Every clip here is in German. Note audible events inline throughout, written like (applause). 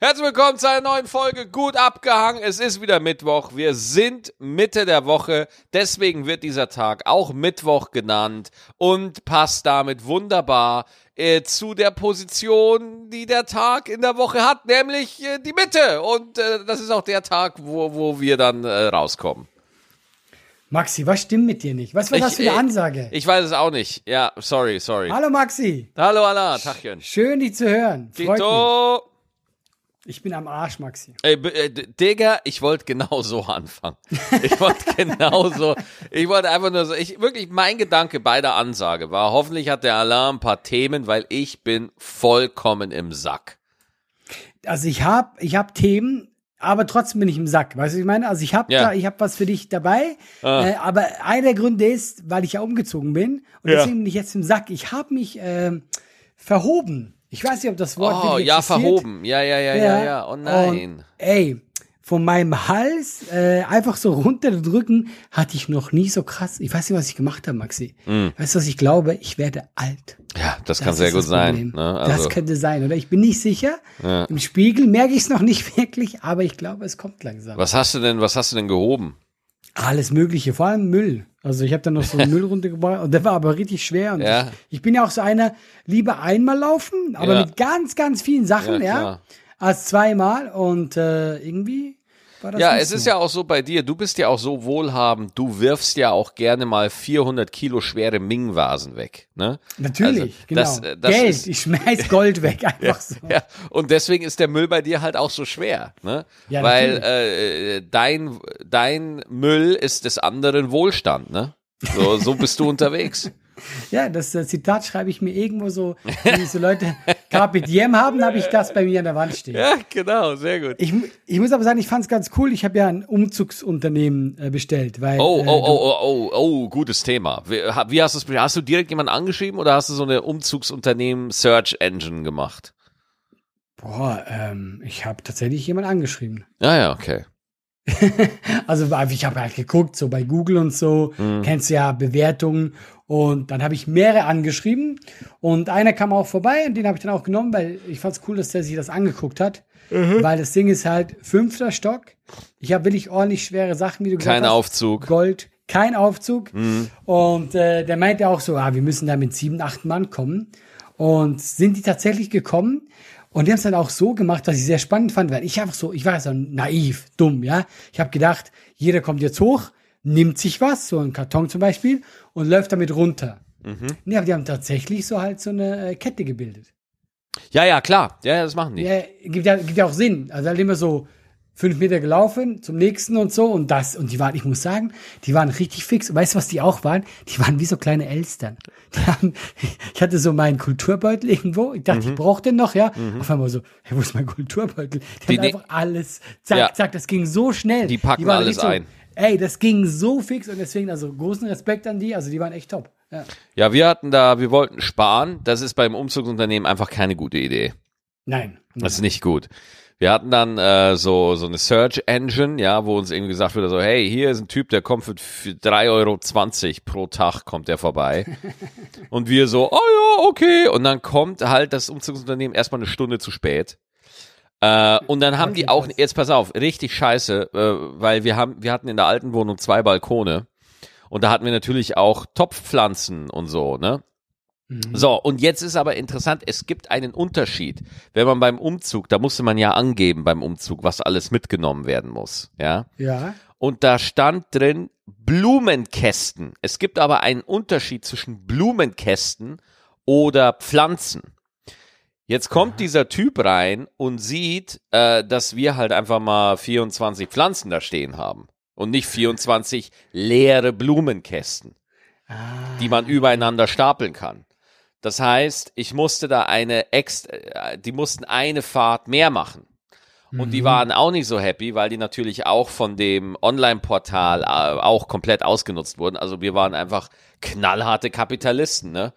Herzlich willkommen zu einer neuen Folge Gut abgehangen. Es ist wieder Mittwoch. Wir sind Mitte der Woche. Deswegen wird dieser Tag auch Mittwoch genannt und passt damit wunderbar äh, zu der Position, die der Tag in der Woche hat, nämlich äh, die Mitte. Und äh, das ist auch der Tag, wo, wo wir dann äh, rauskommen. Maxi, was stimmt mit dir nicht? Was war das für eine Ansage? Ich weiß es auch nicht. Ja, sorry, sorry. Hallo Maxi. Hallo Anna, Tachchen. Schön, dich zu hören. Freut Tito. mich. Ich bin am Arsch, Maxi. Ey, äh, Digga, ich wollte genau so anfangen. Ich wollte (laughs) genau so, ich wollte einfach nur so, ich, wirklich, mein Gedanke bei der Ansage war, hoffentlich hat der Alarm ein paar Themen, weil ich bin vollkommen im Sack. Also ich habe ich hab Themen, aber trotzdem bin ich im Sack. Weißt du, was ich meine? Also ich habe Ja. da, ich habe was für dich dabei. Ah. Äh, aber einer der Gründe ist, weil ich ja umgezogen bin und Ja. deswegen bin ich jetzt im Sack. Ich habe mich ähm, verhoben. Ich weiß nicht, ob das Wort Oh, ja, verhoben. Ja, ja, ja, ja, ja. Oh nein. Und, ey, von meinem Hals äh, einfach so runterdrücken hatte ich noch nie so krass. Ich weiß nicht, was ich gemacht habe, Maxi. Weißt du, was ich glaube? Ich werde alt. Ja, das, Das kann sehr gut das sein. Ne? das Also, könnte sein, oder? Ich bin nicht sicher. Ja. Im Spiegel merke ich es noch nicht (laughs) wirklich, aber ich glaube, es kommt langsam. was hast du denn, was hast du denn gehoben? Alles Mögliche, vor allem Müll. Also ich habe dann noch so (laughs) Müll runtergebracht und der war aber richtig schwer. Und Ja. ich, ich bin ja auch so einer, lieber einmal laufen, aber Ja. mit ganz, ganz vielen Sachen, Ja, ja, als zweimal. Und äh, irgendwie Ja, es so. ist ja auch so bei dir, du bist ja auch so wohlhabend, du wirfst ja auch gerne mal 400 Kilo schwere Ming-Vasen weg. Ne? Natürlich, Also, genau. das, äh, das Geld, ist- ich schmeiß Gold (laughs) weg, einfach so. Ja, und deswegen ist der Müll bei dir halt auch so schwer, ne? Ja, Weil äh, dein dein Müll ist des anderen Wohlstand, ne? So, so bist du (laughs) unterwegs. Ja, das äh, Zitat schreibe ich mir irgendwo so, wenn so Leute (laughs) Carpe Diem haben, habe ich das bei mir an der Wand stehen. Ja, genau, sehr gut. Ich, ich muss aber sagen, ich fand es ganz cool. Ich habe ja ein Umzugsunternehmen äh, bestellt, weil Oh, oh, äh, oh, oh, oh, oh, gutes Thema. Wie, wie hast du es? Hast du direkt jemanden angeschrieben oder hast du so eine Umzugsunternehmen Search Engine gemacht? boah, ähm, ich habe tatsächlich jemanden angeschrieben. Ja, ja, okay. (laughs) Also ich habe halt geguckt, so bei Google und so, Mhm. kennst du ja Bewertungen und dann habe ich mehrere angeschrieben und einer kam auch vorbei und den habe ich dann auch genommen, weil ich fand es cool, dass der sich das angeguckt hat, Mhm. weil das Ding ist halt fünfter Stock. Ich habe wirklich ordentlich schwere Sachen, wie du gesagt Kein hast. Aufzug. Gold, kein Aufzug. Mhm. Und äh, der meinte auch so, ah, wir müssen da mit sieben, acht Mann kommen. Und sind die tatsächlich gekommen? Und die haben es dann auch so gemacht, was ich sehr spannend fand, weil ich einfach so, ich war so naiv, dumm, ja. Ich habe gedacht, jeder kommt jetzt hoch, nimmt sich was, so einen Karton zum Beispiel, und läuft damit runter. Mhm. Nee, aber die haben tatsächlich so halt so eine äh, Kette gebildet. Ja, ja, klar. Ja, das machen die. Ja, gibt ja, gibt ja auch Sinn. Also halt immer so fünf Meter gelaufen zum nächsten und so und das. Und die waren, ich muss sagen, die waren richtig fix. Und weißt du, was die auch waren? Die waren wie so kleine Elstern. (laughs) Die haben, ich hatte so meinen Kulturbeutel irgendwo. Ich Mhm. dachte, ich brauche den noch, ja. Auf einmal so, hey, wo ist mein Kulturbeutel? Die, Die haben ne- einfach alles, zack, Ja. zack, das ging so schnell. Die packen waren alles so, ein. Ey, das ging so fix und deswegen, also großen Respekt an die. Also die waren echt top. Ja. Ja, wir hatten da, wir wollten sparen. Das ist beim Umzugsunternehmen einfach keine gute Idee. Nein. Das ist nicht gut. Wir hatten dann äh, so, so eine Search Engine, ja, wo uns irgendwie gesagt wurde, so, hey, hier ist ein Typ, der kommt für, für 3,20 Euro pro Tag, kommt der vorbei. (laughs) Und wir so, oh ja, okay. Und dann kommt halt das Umzugsunternehmen erstmal eine Stunde zu spät. Äh, und dann haben die auch, jetzt pass auf, richtig scheiße, äh, weil wir haben, wir hatten in der alten Wohnung zwei Balkone. Und da hatten wir natürlich auch Topfpflanzen und so, ne? So, und jetzt ist aber interessant, es gibt einen Unterschied. Wenn man beim Umzug, da musste man ja angeben beim Umzug, was alles mitgenommen werden muss, ja? Ja. Und da stand drin Blumenkästen. Es gibt aber einen Unterschied zwischen Blumenkästen oder Pflanzen. Jetzt kommt dieser Typ rein und sieht, äh, dass wir halt einfach mal 24 Pflanzen da stehen haben und nicht 24 leere Blumenkästen die man übereinander stapeln kann. Das heißt, ich musste da eine ex, äh, die mussten eine Fahrt mehr machen. Und die waren auch nicht so happy, weil die natürlich auch von dem Online-Portal äh, auch komplett ausgenutzt wurden. Also wir waren einfach knallharte Kapitalisten, ne?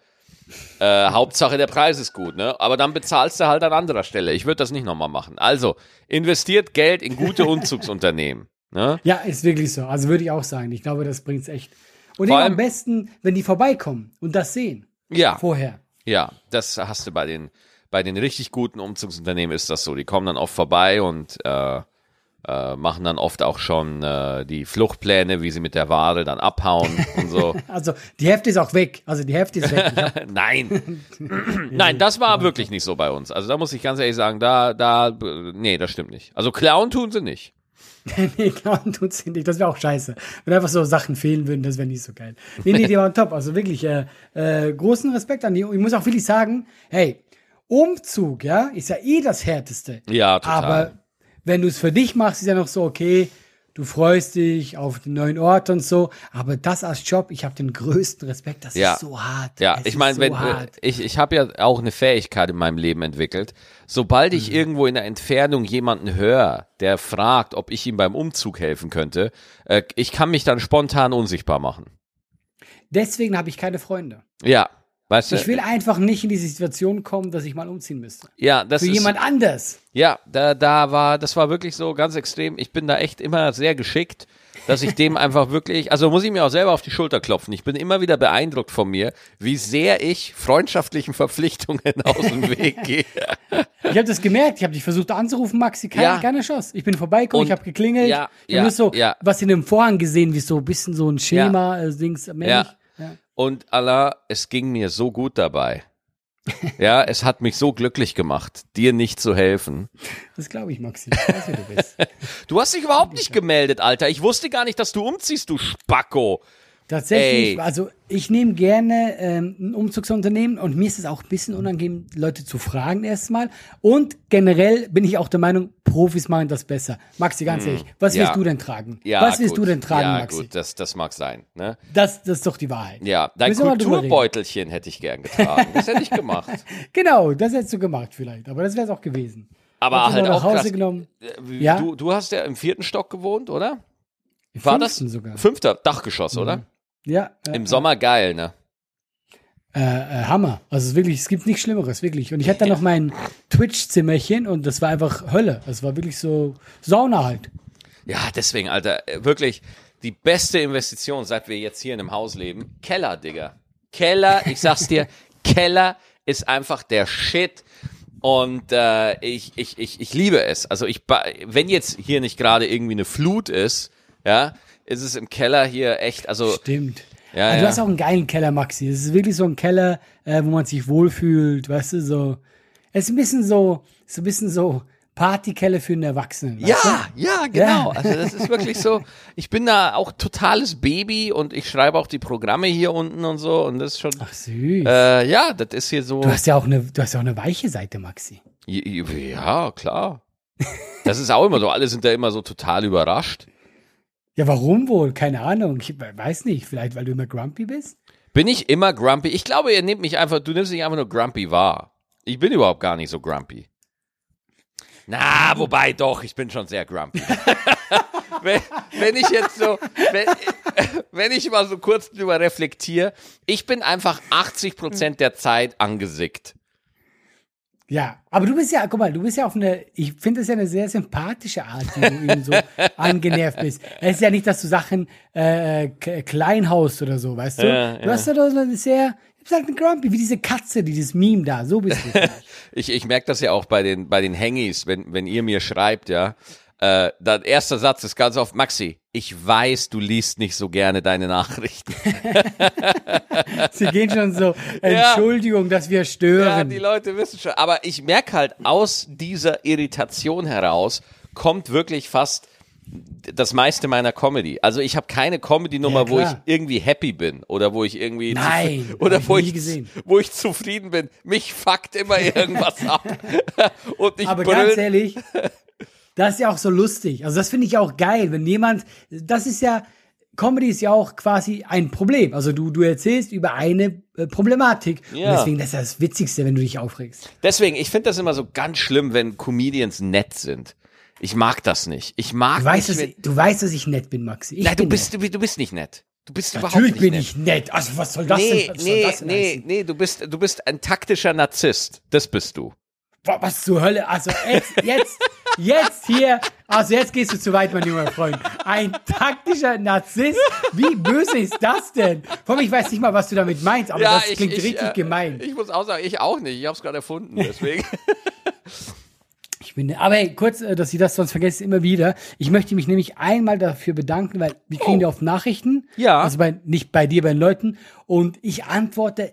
Äh, Hauptsache der Preis ist gut, ne? Aber dann bezahlst du halt an anderer Stelle. Ich würde das nicht nochmal machen. Also, investiert Geld in gute Umzugsunternehmen. (laughs) Ne? Ja, ist wirklich so. Also würde ich auch sagen. Ich glaube, das bringt's echt. Und eben am besten, wenn die vorbeikommen und das sehen. Ja. Vorher. Ja, das hast du bei den bei den richtig guten Umzugsunternehmen ist das so. Die kommen dann oft vorbei und äh, äh, machen dann oft auch schon äh, die Fluchtpläne, wie sie mit der Ware dann abhauen und so. (laughs) Also die Hälfte ist auch weg. Also die Hälfte ist weg. Hab, (laughs) Nein. (clears throat) Nein, das war wirklich nicht so bei uns. Also da muss ich ganz ehrlich sagen, da, da, nee, das stimmt nicht. Also klauen tun sie nicht. (laughs) nee, klauen tut sie nicht. Das wäre auch scheiße. Wenn einfach so Sachen fehlen würden, das wäre nicht so geil. Nee, nee, die waren top. Also wirklich äh, äh, großen Respekt an die. Ich muss auch wirklich sagen, hey, Umzug, ja, ist ja eh das Härteste. Ja, total. Aber wenn du es für dich machst, ist ja noch so, okay, du freust dich auf den neuen Ort und so. Aber das als Job, ich habe den größten Respekt. Das Ja. ist so hart. Ja, Es ich meine, so wenn äh, ich ich habe ja auch eine Fähigkeit in meinem Leben entwickelt. Sobald Mhm. ich irgendwo in der Entfernung jemanden höre, der fragt, ob ich ihm beim Umzug helfen könnte, äh, ich kann mich dann spontan unsichtbar machen. Deswegen habe ich keine Freunde. Ja, weißt du? Ich will einfach nicht in die Situation kommen, dass ich mal umziehen müsste. ja, das Für ist jemand anders. ja, da da war das war wirklich so ganz extrem. Ich bin da echt immer sehr geschickt, dass ich dem (laughs) einfach wirklich, also muss ich mir auch selber auf die Schulter klopfen. Ich bin immer wieder beeindruckt von mir, wie sehr ich freundschaftlichen Verpflichtungen (laughs) aus dem Weg (laughs) gehe. Ich habe das gemerkt. Ich habe dich versucht anzurufen, Maxi. Keine, Ja. keine Chance. Ich bin vorbeigekommen, ich habe geklingelt. Ja, ja, nur so ja. was in dem Vorhang gesehen, wie so ein bisschen so ein Schema, äh, Dings, Mensch. Ja. Und Allah, es ging mir so gut dabei. Ja, es hat mich so glücklich gemacht, dir nicht zu helfen. Das glaube ich, Maxi. Ich weiß, wer du bist. (laughs) Du hast dich überhaupt nicht gemeldet, Alter. Ich wusste gar nicht, dass du umziehst, du Spacko. Tatsächlich, Ey. also ich nehme gerne ähm, ein Umzugsunternehmen und mir ist es auch ein bisschen unangenehm, Leute zu fragen erstmal. Und generell bin ich auch der Meinung, Profis machen das besser. Maxi, ganz ehrlich, was Hm. Ja. willst du denn tragen? Ja, was willst gut. du denn tragen, ja, Maxi? gut, das, das mag sein. Ne? Das, das ist doch die Wahrheit. Ja, dein. Kulturbeutelchen hätte ich gern getragen. Das hätte ich (laughs) gemacht. Genau, das hättest du gemacht vielleicht, aber das wäre es auch gewesen. Aber du halt auch Hause krass. genommen. Äh, Ja. Du, du hast ja im vierten Stock gewohnt, oder? Im War das fünften sogar. fünfter Dachgeschoss, oder? Ja, äh, Im Sommer geil, ne? äh, äh, Hammer. Also wirklich, es gibt nichts Schlimmeres, wirklich. Und ich hatte dann noch mein Twitch-Zimmerchen und das war einfach Hölle. Es war wirklich so Sauna halt. Ja, deswegen, Alter, äh, wirklich die beste Investition, seit wir jetzt hier in einem Haus leben. Keller, Digga. Keller, ich sag's dir, (laughs) Keller ist einfach der Shit. Und äh, ich, ich, ich, ich liebe es. Also ich, wenn jetzt hier nicht gerade irgendwie eine Flut ist, ja, ist es im Keller hier echt, also Stimmt. Ja, ja. Du hast auch einen geilen Keller, Maxi. Es ist wirklich so ein Keller, äh, wo man sich wohlfühlt, weißt du, so. Es ist ein bisschen so, so ein bisschen so Partykeller für einen Erwachsenen. Ja, ja, genau. Ja. Also das ist wirklich so. Ich bin da auch totales Baby und ich schreibe auch die Programme hier unten und so und das ist schon. Du? Ach süß. Äh, ja, das ist hier so. du hast ja auch eine, du hast ja auch eine weiche Seite, Maxi. Ja, klar. Das ist auch immer so. Alle sind da immer so total überrascht. Ja, warum wohl? Keine Ahnung. Ich weiß nicht. Vielleicht, weil du immer grumpy bist? Bin ich immer grumpy? Ich glaube, ihr nehmt mich einfach, du nimmst mich einfach nur grumpy wahr. Ich bin überhaupt gar nicht so grumpy. Na, wobei doch, ich bin schon sehr grumpy. (laughs) wenn, wenn ich jetzt so, wenn, (laughs) wenn ich mal so kurz drüber reflektiere, ich bin einfach 80 Prozent der Zeit angesickt. Ja, aber du bist ja, guck mal, du bist ja auf eine, ich finde es ja eine sehr sympathische Art, wie du eben so (laughs) angenervt bist. Es ist ja nicht, dass du Sachen äh, klein haust oder so, weißt du? Ja, du ja. hast ja doch so eine sehr, ich sag eine Grumpy, wie diese Katze, dieses Meme da, so bist du. (laughs) Ich, ich merke das ja auch bei den, bei den Hangis, wenn, wenn ihr mir schreibt, ja. Äh, der erste Satz ist ganz oft, Maxi, ich weiß, du liest nicht so gerne deine Nachrichten. (laughs) Sie gehen schon so, (laughs) Entschuldigung, dass wir Ja, stören. die Leute wissen schon. Aber ich merke halt, aus dieser Irritation heraus kommt wirklich fast das meiste meiner Comedy. Also ich habe keine Comedy-Nummer, Ja, wo ich irgendwie happy bin oder wo ich irgendwie Nein, oder wo nie ich gesehen. wo ich zufrieden bin. Mich fuckt immer irgendwas (laughs) ab und ich Aber brüll. ganz ehrlich, das ist ja auch so lustig. Also das finde ich auch geil, wenn jemand, das ist ja, Comedy ist ja auch quasi ein Problem. Also du, du erzählst über eine äh, Problematik. Ja. Und deswegen, das ist ja das Witzigste, wenn du dich aufregst. Deswegen, ich finde das immer so ganz schlimm, wenn Comedians nett sind. Ich mag das nicht. Ich mag Du weißt, nicht. dass, wenn- ich- du weißt, dass ich nett bin, Maxi. Ich Nein, du bist, du, du bist nicht nett. Du bist überhaupt Natürlich nicht bin nett. ich nett. Also was soll das nee, denn? Was soll nee, das denn nee, heißen? nee, du bist, du bist ein taktischer Narzisst. Das bist du. Wa- Was zur Hölle? Also jetzt, (laughs) jetzt, jetzt hier Also jetzt gehst du zu weit, mein junger Freund. Ein taktischer Narzisst? Wie böse ist das denn? Vor allem, ich weiß nicht mal, was du damit meinst, aber Ja, das ich- klingt ich, richtig äh, gemein. Ich muss auch sagen, ich auch nicht. Ich habe es gerade erfunden, deswegen. (laughs) Ich bin, aber hey, kurz, äh, dass ich das sonst vergesse immer wieder. Ich möchte mich nämlich einmal dafür bedanken, weil wir kriegen Oh. ja oft Nachrichten. Ja. Also bei, nicht bei dir, bei den Leuten. Und ich antworte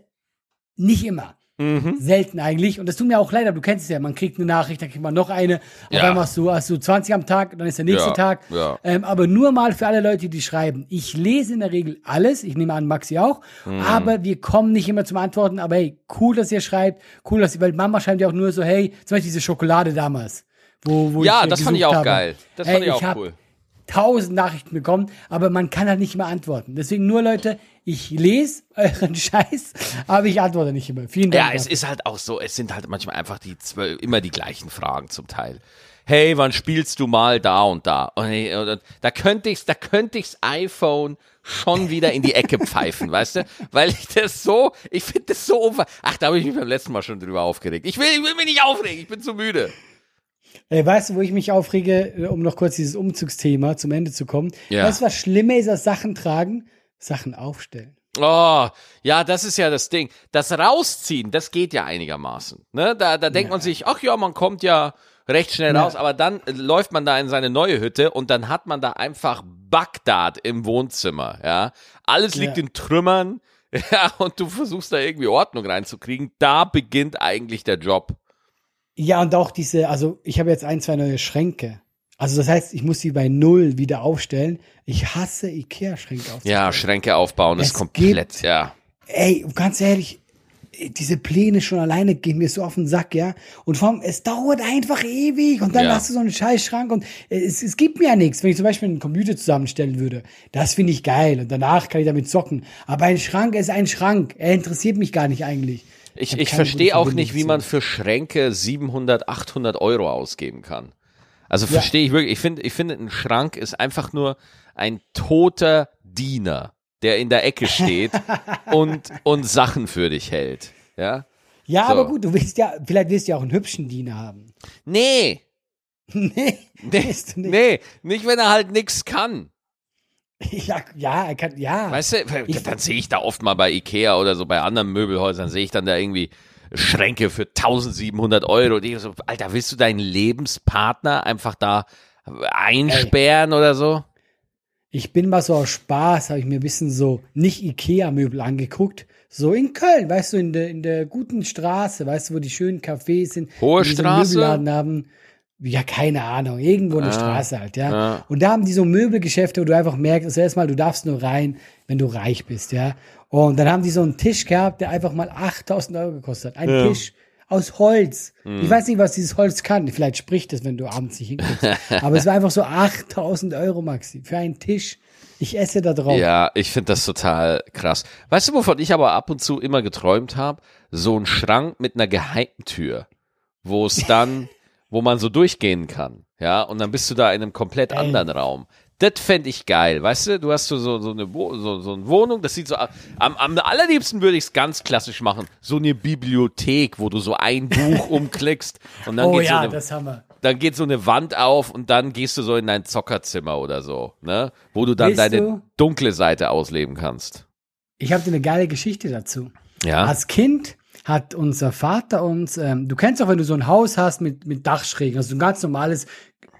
nicht immer. Mhm. Selten eigentlich. Und das tut mir auch leid, aber du kennst es ja. Man kriegt eine Nachricht, dann kriegt man noch eine. Auf Ja. einmal hast du, hast du 20 am Tag, dann ist der nächste Ja, Tag. ja. Ähm, aber nur mal für alle Leute, die schreiben. Ich lese in der Regel alles. Ich nehme an, Maxi auch. Mhm. Aber wir kommen nicht immer zum Antworten. Aber hey, cool, dass ihr schreibt. Cool, dass ihr, weil Mama schreibt ja auch nur so, hey, zum Beispiel diese Schokolade damals. Wo, wo Ja, ich, äh, das fand ich auch habe. geil. Das Ey, fand ich auch hab cool. Tausend Nachrichten bekommen, aber man kann halt nicht immer antworten. Deswegen nur Leute, ich lese euren (laughs) Scheiß, aber ich antworte nicht immer. Vielen Dank. Ja, es ist halt auch so, es sind halt manchmal einfach die zwölf, immer die gleichen Fragen zum Teil. Hey, wann spielst du mal da und da? Und, hey, und da könnte ich's, da könnte ich's iPhone schon wieder in die Ecke (laughs) pfeifen, weißt du? Weil ich das so, ich finde das so unver Ach, da habe ich mich beim letzten Mal schon drüber aufgeregt. Ich will, ich will mich nicht aufregen, ich bin zu müde. Ey, weißt du, wo ich mich aufrege, äh, um noch kurz dieses Umzugsthema zum Ende zu kommen? Ja. Weißt du, was schlimmer ist als Sachen tragen? Sachen aufstellen. Oh, ja, das ist ja das Ding. Das Rausziehen, das geht ja einigermaßen. Ne? Da, da denkt man sich, ach ja, man kommt ja recht schnell Ja. raus, aber dann läuft man da in seine neue Hütte und dann hat man da einfach Bagdad im Wohnzimmer. Ja, alles liegt Ja. in Trümmern. (laughs) Ja, und du versuchst da irgendwie Ordnung reinzukriegen. Da beginnt eigentlich der Job. Ja, und auch diese, also ich habe jetzt ein, zwei neue Schränke. Also das heißt, ich muss die bei Null wieder aufstellen. Ich hasse Ikea-Schränke aufzustellen. Ja, Schränke aufbauen ist Es komplett, gibt- ja. Ey, ganz ehrlich, diese Pläne schon alleine gehen mir so auf den Sack, ja. Und vor allem, es dauert einfach ewig und dann Ja. hast du so einen Scheißschrank und es, es gibt mir ja nichts. Wenn ich zum Beispiel einen Computer zusammenstellen würde, das finde ich geil und danach kann ich damit zocken. Aber ein Schrank ist ein Schrank. Er interessiert mich gar nicht eigentlich. Ich, ich keine verstehe auch nicht, wie man für Schränke 700, 800 Euro ausgeben kann. Also verstehe ich wirklich. Ich finde, ich finde, ein Schrank ist einfach nur ein toter Diener, der in der Ecke steht (laughs) und, und Sachen für dich hält. Ja? Ja, So. aber gut, du willst ja, vielleicht willst du ja auch einen hübschen Diener haben. Nee, (laughs) nee, nee, nicht. nee, nicht wenn er halt nichts kann. (laughs) Ja, ja, er kann, ja. Weißt du, dann sehe ich da oft mal bei Ikea oder so bei anderen Möbelhäusern, sehe ich dann da irgendwie Schränke für 1700 Euro. Die so, Alter, willst du deinen Lebenspartner einfach da einsperren oder so? Ich bin mal so aus Spaß, habe ich mir ein bisschen so nicht Ikea-Möbel angeguckt. So in Köln, weißt du, in der, in der guten Straße, weißt du, wo die schönen Cafés sind. Hohe die so Straße? Möbelladen haben. Ja, keine Ahnung, irgendwo eine Ah, Straße halt, ja. ja. Und da haben die so Möbelgeschäfte, wo du einfach merkst, also erstmal, du darfst nur rein, wenn du reich bist, ja. Und dann haben die so einen Tisch gehabt, der einfach mal 8000 Euro gekostet hat. Ein Ja. Tisch aus Holz. Mhm. Ich weiß nicht, was dieses Holz kann. Vielleicht spricht es, wenn du abends nicht hinguckst. (laughs) Aber es war einfach so 8000 Euro, Maxi, für einen Tisch. Ich esse da drauf. Ja, ich finde das total krass. Weißt du, wovon ich aber ab und zu immer geträumt habe? So ein Schrank mit einer Geheimtür, wo es dann, wo man so durchgehen kann. Ja, und dann bist du da in einem komplett anderen Raum. Das fände ich geil, weißt du? Du hast so, so, so, eine, so, so eine Wohnung, das sieht so, am, am allerliebsten würde ich es ganz klassisch machen. So eine Bibliothek, wo du so ein Buch (laughs) umklickst und dann oh geht so ja, eine, das haben wir. dann geht so eine Wand auf und dann gehst du so in dein Zockerzimmer oder so, ne? Wo du dann Willst deine du? dunkle Seite ausleben kannst. Ich habe dir eine geile Geschichte dazu. Ja. Als Kind hat unser Vater uns, ähm, du kennst auch, wenn du so ein Haus hast mit, mit Dachschrägen, also so ein ganz normales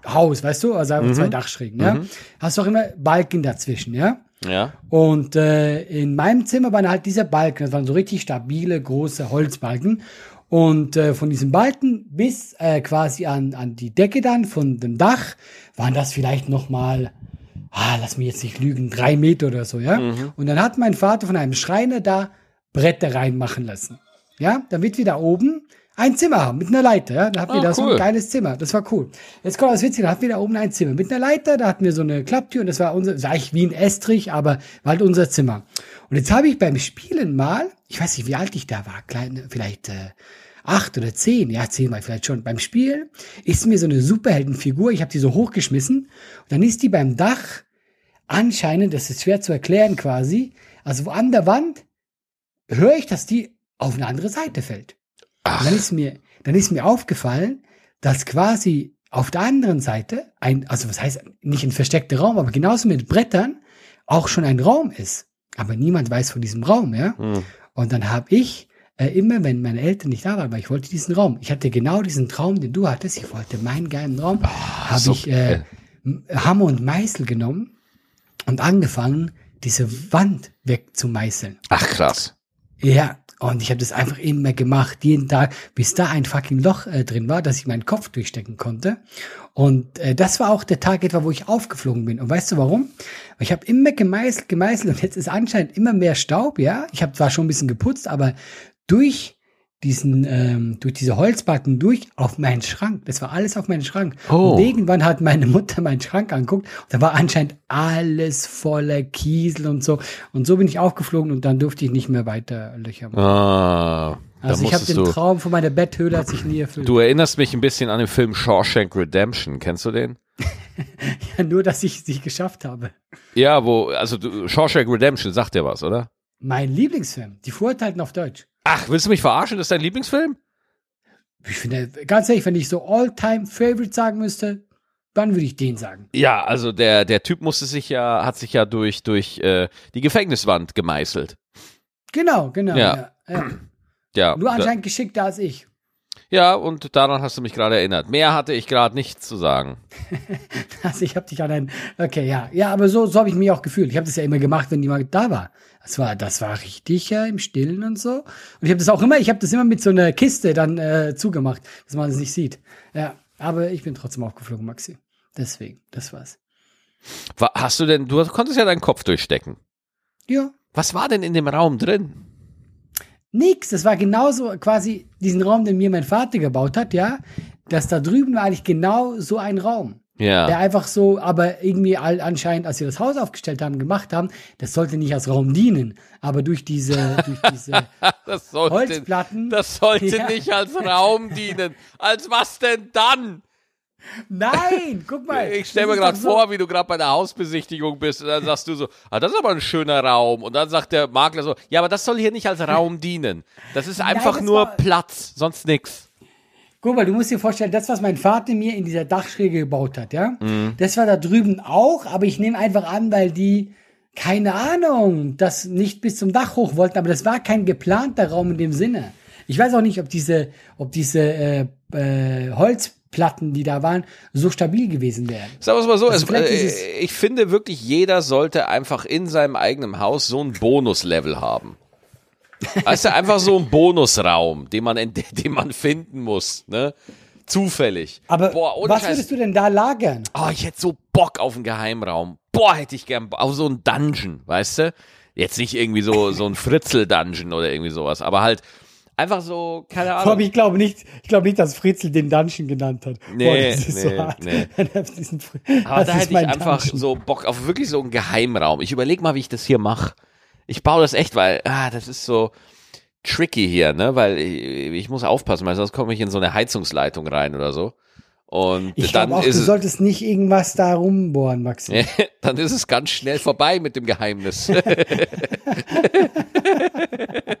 Haus, weißt du, also einfach zwei Dachschrägen, ja, hast du auch immer Balken dazwischen, ja. Ja. Und äh, in meinem Zimmer waren halt diese Balken, das waren so richtig stabile, große Holzbalken. Und äh, von diesem Balken bis äh, quasi an, an die Decke dann von dem Dach waren das vielleicht noch mal, ah, lass mich jetzt nicht lügen, drei Meter oder so, ja. Und dann hat mein Vater von einem Schreiner da Bretter reinmachen lassen. Ja, damit wir da oben ein Zimmer haben mit einer Leiter. Ja, da hatten wir Ah, da so cool. ein geiles Zimmer. Das war cool. Jetzt kommt das Witzige, da hatten wir da oben ein Zimmer mit einer Leiter. Da hatten wir so eine Klapptür und das war unser, war eigentlich wie ein Estrich, aber war halt unser Zimmer. Und jetzt habe ich beim Spielen mal, ich weiß nicht, wie alt ich da war, kleine, vielleicht äh, acht oder zehn, ja, zehn mal vielleicht schon. Beim Spiel ist mir so eine Superheldenfigur, ich habe die so hochgeschmissen und dann ist die beim Dach anscheinend, das ist schwer zu erklären quasi, also an der Wand höre ich, dass die auf eine andere Seite fällt. Und dann ist mir, dann ist mir aufgefallen, dass quasi auf der anderen Seite ein, also was heißt nicht ein versteckter Raum, aber genauso mit Brettern auch schon ein Raum ist. Aber niemand weiß von diesem Raum, ja. Hm. Und dann habe ich äh, immer, wenn meine Eltern nicht da waren, weil ich wollte diesen Raum. Ich hatte genau diesen Traum, den du hattest. Ich wollte meinen geilen Raum. habe so ich äh, Hammer und Meißel genommen und angefangen, diese Wand wegzumeißeln. Ach krass. Ja, und ich habe das einfach immer gemacht, jeden Tag, bis da ein fucking Loch äh, drin war, dass ich meinen Kopf durchstecken konnte. Und äh, das war auch der Tag etwa, wo ich aufgeflogen bin. Und weißt du warum? Ich habe immer gemeißelt, gemeißelt und jetzt ist anscheinend immer mehr Staub, ja. Ich habe zwar schon ein bisschen geputzt, aber durch diesen, ähm, durch diese Holzbalken durch auf meinen Schrank. Das war alles auf meinen Schrank. Oh. Und irgendwann hat meine Mutter meinen Schrank angeguckt. Und da war anscheinend alles voller Kiesel und so. Und so bin ich aufgeflogen und dann durfte ich nicht mehr weiter Löcher machen. Ah, Also ich habe den. Traum von meiner Betthöhle hat sich nie erfüllt. Du erinnerst mich ein bisschen an den Film Shawshank Redemption. Kennst du den? (laughs) Ja, nur, dass ich es nicht geschafft habe. Ja, wo, also du, Shawshank Redemption sagt dir was, oder? Mein Lieblingsfilm, die Verurteilten auf Deutsch. Ach, willst du mich verarschen? Das ist dein Lieblingsfilm? Ich finde, ganz ehrlich, wenn ich so All-Time-Favorite sagen müsste, dann würde ich den sagen. Ja, also der, der Typ musste sich ja, hat sich ja durch, durch äh, die Gefängniswand gemeißelt. Genau, genau. Ja. Ja. Ja. (clears throat) Ja, Nur anscheinend geschickter als ich. ja, und daran hast du mich gerade erinnert. Mehr hatte ich gerade nichts zu sagen. (laughs) Also ich habe dich an ein. Okay, ja. Ja, aber so, so habe ich mich auch gefühlt. Ich habe das ja immer gemacht, wenn jemand da war. Das war, das war richtig ja, im Stillen und so. Und ich habe das auch immer, ich habe das immer mit so einer Kiste dann äh, zugemacht, dass man es nicht sieht. Ja, aber ich bin trotzdem aufgeflogen, Maxi. Deswegen, das war's. Wa- Hast du denn, du konntest ja deinen Kopf durchstecken. Ja, Was war denn in dem Raum drin? Nix, das war genauso quasi diesen Raum, den mir mein Vater gebaut hat, ja. Das da drüben war eigentlich genau so ein Raum. Der Ja. einfach so, aber irgendwie all, anscheinend, als wir das Haus aufgestellt haben, gemacht haben, das sollte nicht als Raum dienen. Aber durch diese, durch diese (laughs) Das sollte, Holzplatten. das sollte Ja. nicht als Raum dienen. Als was denn dann? Nein, guck mal. Ich stelle mir gerade so- vor, wie du gerade bei der Hausbesichtigung bist und dann sagst du so, ah, das ist aber ein schöner Raum. Und dann sagt der Makler so, ja, aber das soll hier nicht als Raum dienen. Das ist einfach das nur Platz, sonst nix. Guck mal, du musst dir vorstellen, das, was mein Vater mir in dieser Dachschräge gebaut hat, ja, Mhm. das war da drüben auch, aber ich nehme einfach an, weil die, keine Ahnung, das nicht bis zum Dach hoch wollten, aber das war kein geplanter Raum in dem Sinne. Ich weiß auch nicht, ob diese, ob diese äh, äh, Holzplatten, die da waren, so stabil gewesen wären. Sagen wir es mal so, Also äh, es- ich finde wirklich, jeder sollte einfach in seinem eigenen Haus so ein Bonuslevel haben. Weißt du, einfach so ein Bonusraum, den man, ent- (laughs) den man finden muss, ne? Zufällig. Aber Boah, was Scheiß. würdest du denn da lagern? Oh, ich hätte so Bock auf einen Geheimraum. Boah, hätte ich gern auf so einen Dungeon, weißt du? Jetzt nicht irgendwie so, so ein Fritzel-Dungeon oder irgendwie sowas, aber halt einfach so, keine Ahnung. Aber ich glaube nicht, ich glaube nicht, dass Fritzel den Dungeon genannt hat. Nee, das ist nee, so hart. nee. (laughs) Aber das da ist hätte ich einfach Dungeon. so Bock auf wirklich so einen Geheimraum. Ich überlege mal, wie ich das hier mache. Ich baue das echt, weil, ah, das ist so tricky hier, ne? Weil ich, ich muss aufpassen, weil sonst komme ich in so eine Heizungsleitung rein oder so. Und Ich dann glaube auch, ist du es, solltest nicht irgendwas da rumbohren, Maxi. (laughs) dann ist es ganz schnell vorbei mit dem Geheimnis. (laughs) (laughs)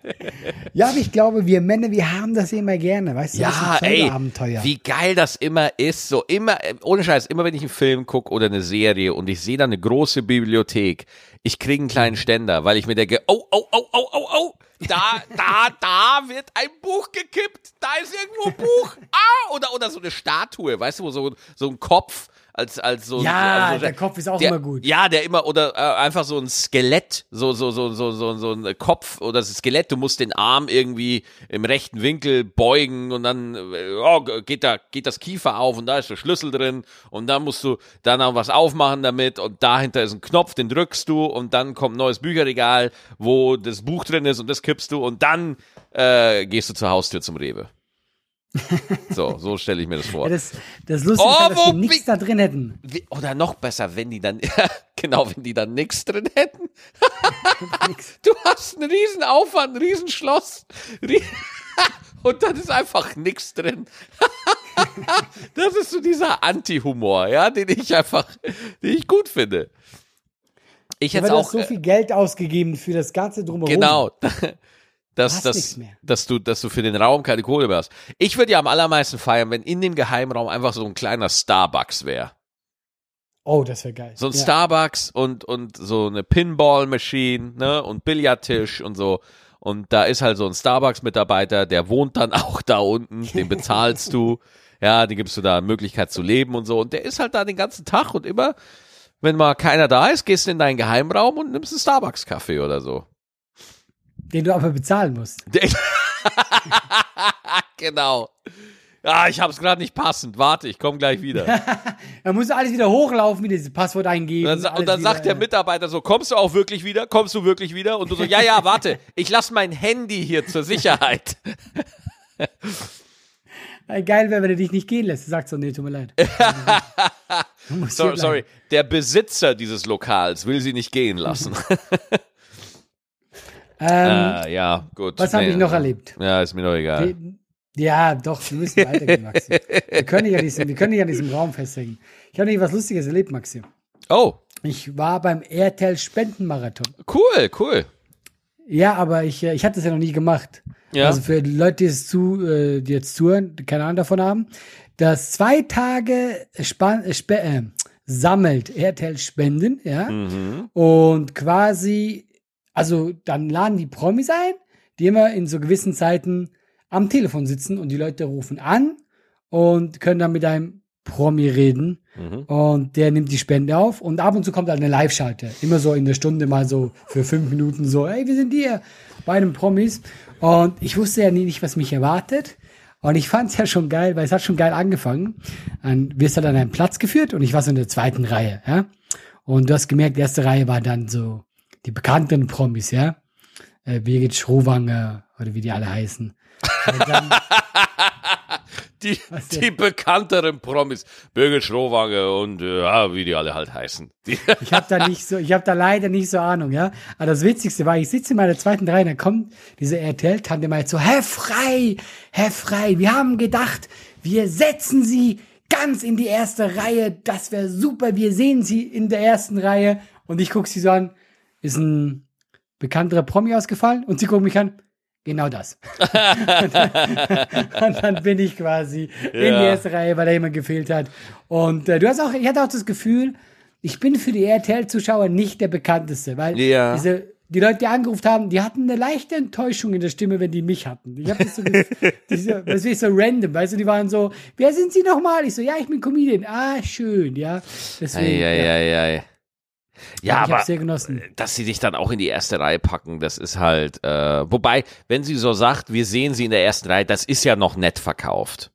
Ja, aber ich glaube, wir Männer, wir haben das immer gerne, weißt du? Ja, ey, Abenteuer. wie geil das immer ist. So immer, äh, ohne Scheiß, immer wenn ich einen Film gucke oder eine Serie und ich sehe da eine große Bibliothek, ich kriege einen kleinen Ständer, weil ich mir denke, oh, oh, oh, oh, oh, oh, da, da, da wird ein Buch gekippt, da ist irgendwo ein Buch, ah, oder, oder so eine Statue, weißt du, wo so, so ein Kopf als, als so Ja, also, der Kopf ist auch der, immer gut. Ja, der immer, oder äh, einfach so ein Skelett, so, so, so, so, so, so ein Kopf oder das Skelett, du musst den Arm irgendwie im rechten Winkel beugen und dann oh, geht, da, geht das Kiefer auf und da ist der Schlüssel drin und dann musst du dann auch was aufmachen damit und dahinter ist ein Knopf, den drückst du und dann kommt ein neues Bücherregal, wo das Buch drin ist und das kippst du und dann äh, gehst du zur Haustür zum Rewe. (laughs) So, so stelle ich mir das vor. Ja, das, das Lustige Oh, ist, halt, dass wir nichts da drin hätten. Oder noch besser, wenn die dann, (laughs) genau, wenn die dann nichts drin hätten. (laughs) du hast einen riesen Aufwand, ein riesen Schloss. Und dann ist einfach nichts drin. das ist so dieser Anti-Humor, ja, den ich einfach, den ich gut finde. Ich hätte auch, so äh, viel Geld ausgegeben für das Ganze drumherum. genau. Dass, dass, dass, du, dass du für den Raum keine Kohle mehr hast. Ich würde ja am allermeisten feiern, wenn in dem Geheimraum einfach so ein kleiner Starbucks wäre. Oh, das wäre geil. So ein ja. Starbucks und, und so eine Pinball-Machine, ne, und Billardtisch und so. Und da ist halt so ein Starbucks-Mitarbeiter, der wohnt dann auch da unten, den bezahlst du. (laughs) Ja, den gibst du da Möglichkeit zu leben und so. Und der ist halt da den ganzen Tag und immer, wenn mal keiner da ist, gehst du in deinen Geheimraum und nimmst einen Starbucks-Kaffee oder so. Den du aber bezahlen musst. (laughs) genau. Ja, ich hab's gerade nicht passend. Warte, ich komme gleich wieder. Da musst du alles wieder hochlaufen, wieder dieses Passwort eingeben. Und dann, und dann sagt der Mitarbeiter so, kommst du auch wirklich wieder? Kommst du wirklich wieder? Und du so, ja, ja, warte, ich lass mein Handy hier zur Sicherheit. (laughs) Geil wäre, wenn er dich nicht gehen lässt. Du sagst so, nee, tut mir leid. Du musst So, hier bleiben. sorry, der Besitzer dieses Lokals will sie nicht gehen lassen. (laughs) Ähm, äh, ja, gut. was habe Nee, ich noch erlebt? Ja, ist mir doch egal. Ja, doch, wir müssen weitergehen, Maxi. wir, können nicht an diesem, wir können nicht an diesem Raum festhängen. Ich habe nicht was Lustiges erlebt, Maxi. Oh, Ich war beim Airtel Spendenmarathon. cool, cool. Ja, aber ich, äh, ich hatte das ja noch nie gemacht. Ja. Also für die Leute, die jetzt, zu, äh, die jetzt zuhören, die keine Ahnung davon haben, das zwei Tage Span äh, äh, sammelt Airtel Spenden, ja. Mhm. Und quasi, also dann laden die Promis ein, die immer in so gewissen Zeiten am Telefon sitzen und die Leute rufen an und können dann mit einem Promi reden Mhm. und der nimmt die Spende auf und ab und zu kommt halt eine Live-Schalte. Immer so in der Stunde mal so für fünf Minuten so, hey, wir sind hier bei einem Promis. Und ich wusste ja nie nicht, was mich erwartet. Und ich fand es ja schon geil, weil es hat schon geil angefangen. Dann wirst du dann an einen Platz geführt und ich war so in der zweiten Reihe, ja. Und du hast gemerkt, die erste Reihe war dann so die bekannten Promis, ja. Äh, Birgit Schrowanger oder wie die alle heißen. Dann, (laughs) Die, die bekannteren Promis, Birgit Schrowange und äh, ja, wie die alle halt heißen. (laughs) Die, Ich habe da nicht so, ich habe da leider nicht so Ahnung, ja. Aber das Witzigste war, ich sitze in meiner zweiten Reihe, dann kommt diese RTL-Tante mal so, Herr Frei, Herr Frei, wir haben gedacht, wir setzen Sie ganz in die erste Reihe, das wäre super, wir sehen Sie in der ersten Reihe. Und ich gucke sie so an, ist ein bekannterer Promi ausgefallen? Und sie guckt mich an, genau das. und, (laughs) dann, und dann bin ich quasi in die Ja. erste Reihe, weil da jemand gefehlt hat. Und äh, du hast auch, ich hatte auch das Gefühl, ich bin für die RTL-Zuschauer nicht der bekannteste, weil Ja. diese, die Leute, die angerufen haben, die hatten eine leichte Enttäuschung in der Stimme, wenn die mich hatten. Ich habe das so, (laughs) diese, das ist so random, weißt du, die waren so, wer sind Sie nochmal? Ich so, ja, ich bin Comedian. Ah, schön, ja. Deswegen, ja, Eieiei. Ja, ich aber sehr genossen. dass sie dich dann auch in die erste Reihe packen, das ist halt, äh, wobei, wenn sie so sagt, wir sehen sie in der ersten Reihe, das ist ja noch nett verkauft.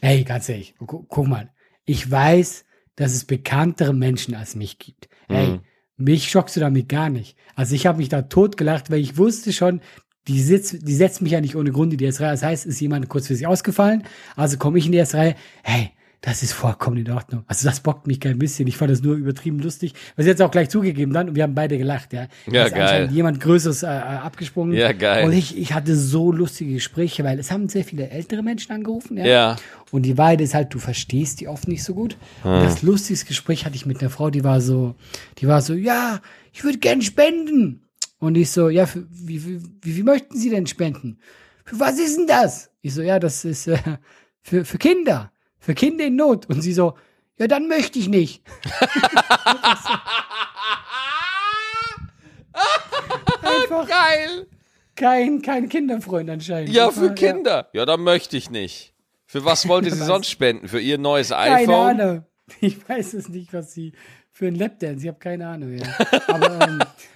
Ey, ganz ehrlich, gu guck mal. Ich weiß, dass es bekanntere Menschen als mich gibt. Ey, Mhm. mich schockst du damit gar nicht. Also ich habe mich da totgelacht, weil ich wusste schon, die, sitz, die setzt mich ja nicht ohne Grund in die erste Reihe. Das heißt, ist jemand kurzfristig ausgefallen, also komme ich in die erste Reihe. Hey, das ist vollkommen in Ordnung. Also das bockt mich kein bisschen. Ich fand das nur übertrieben lustig. Was jetzt auch gleich zugegeben dann und wir haben beide gelacht, ja. Da Ja, ist anscheinend geil. Jemand Größeres äh, äh, abgesprungen. Ja, geil. Und ich, ich hatte so lustige Gespräche, weil es haben sehr viele ältere Menschen angerufen, ja. Ja. Und die Wahrheit ist halt, du verstehst die oft nicht so gut. Und Hm. das lustigste Gespräch hatte ich mit einer Frau, die war so, die war so, ja, ich würde gern spenden. Und ich so, ja, für, wie, wie, wie, wie möchten Sie denn spenden? Für was ist denn das? Ich so, ja, das ist äh, für, für Kinder. Für Kinder in Not. Und sie so, ja, dann möchte ich nicht. (laughs) Einfach Geil. kein, kein Kinderfreund anscheinend. Ja, für Kinder. Ja, da möchte ich nicht. Für was wollte sie (laughs) sonst spenden? Für ihr neues Keine iPhone? Ahnung. Ich weiß es nicht, was sie für ein Lapdance. Ich habe keine Ahnung. Ja. Aber ähm, (laughs)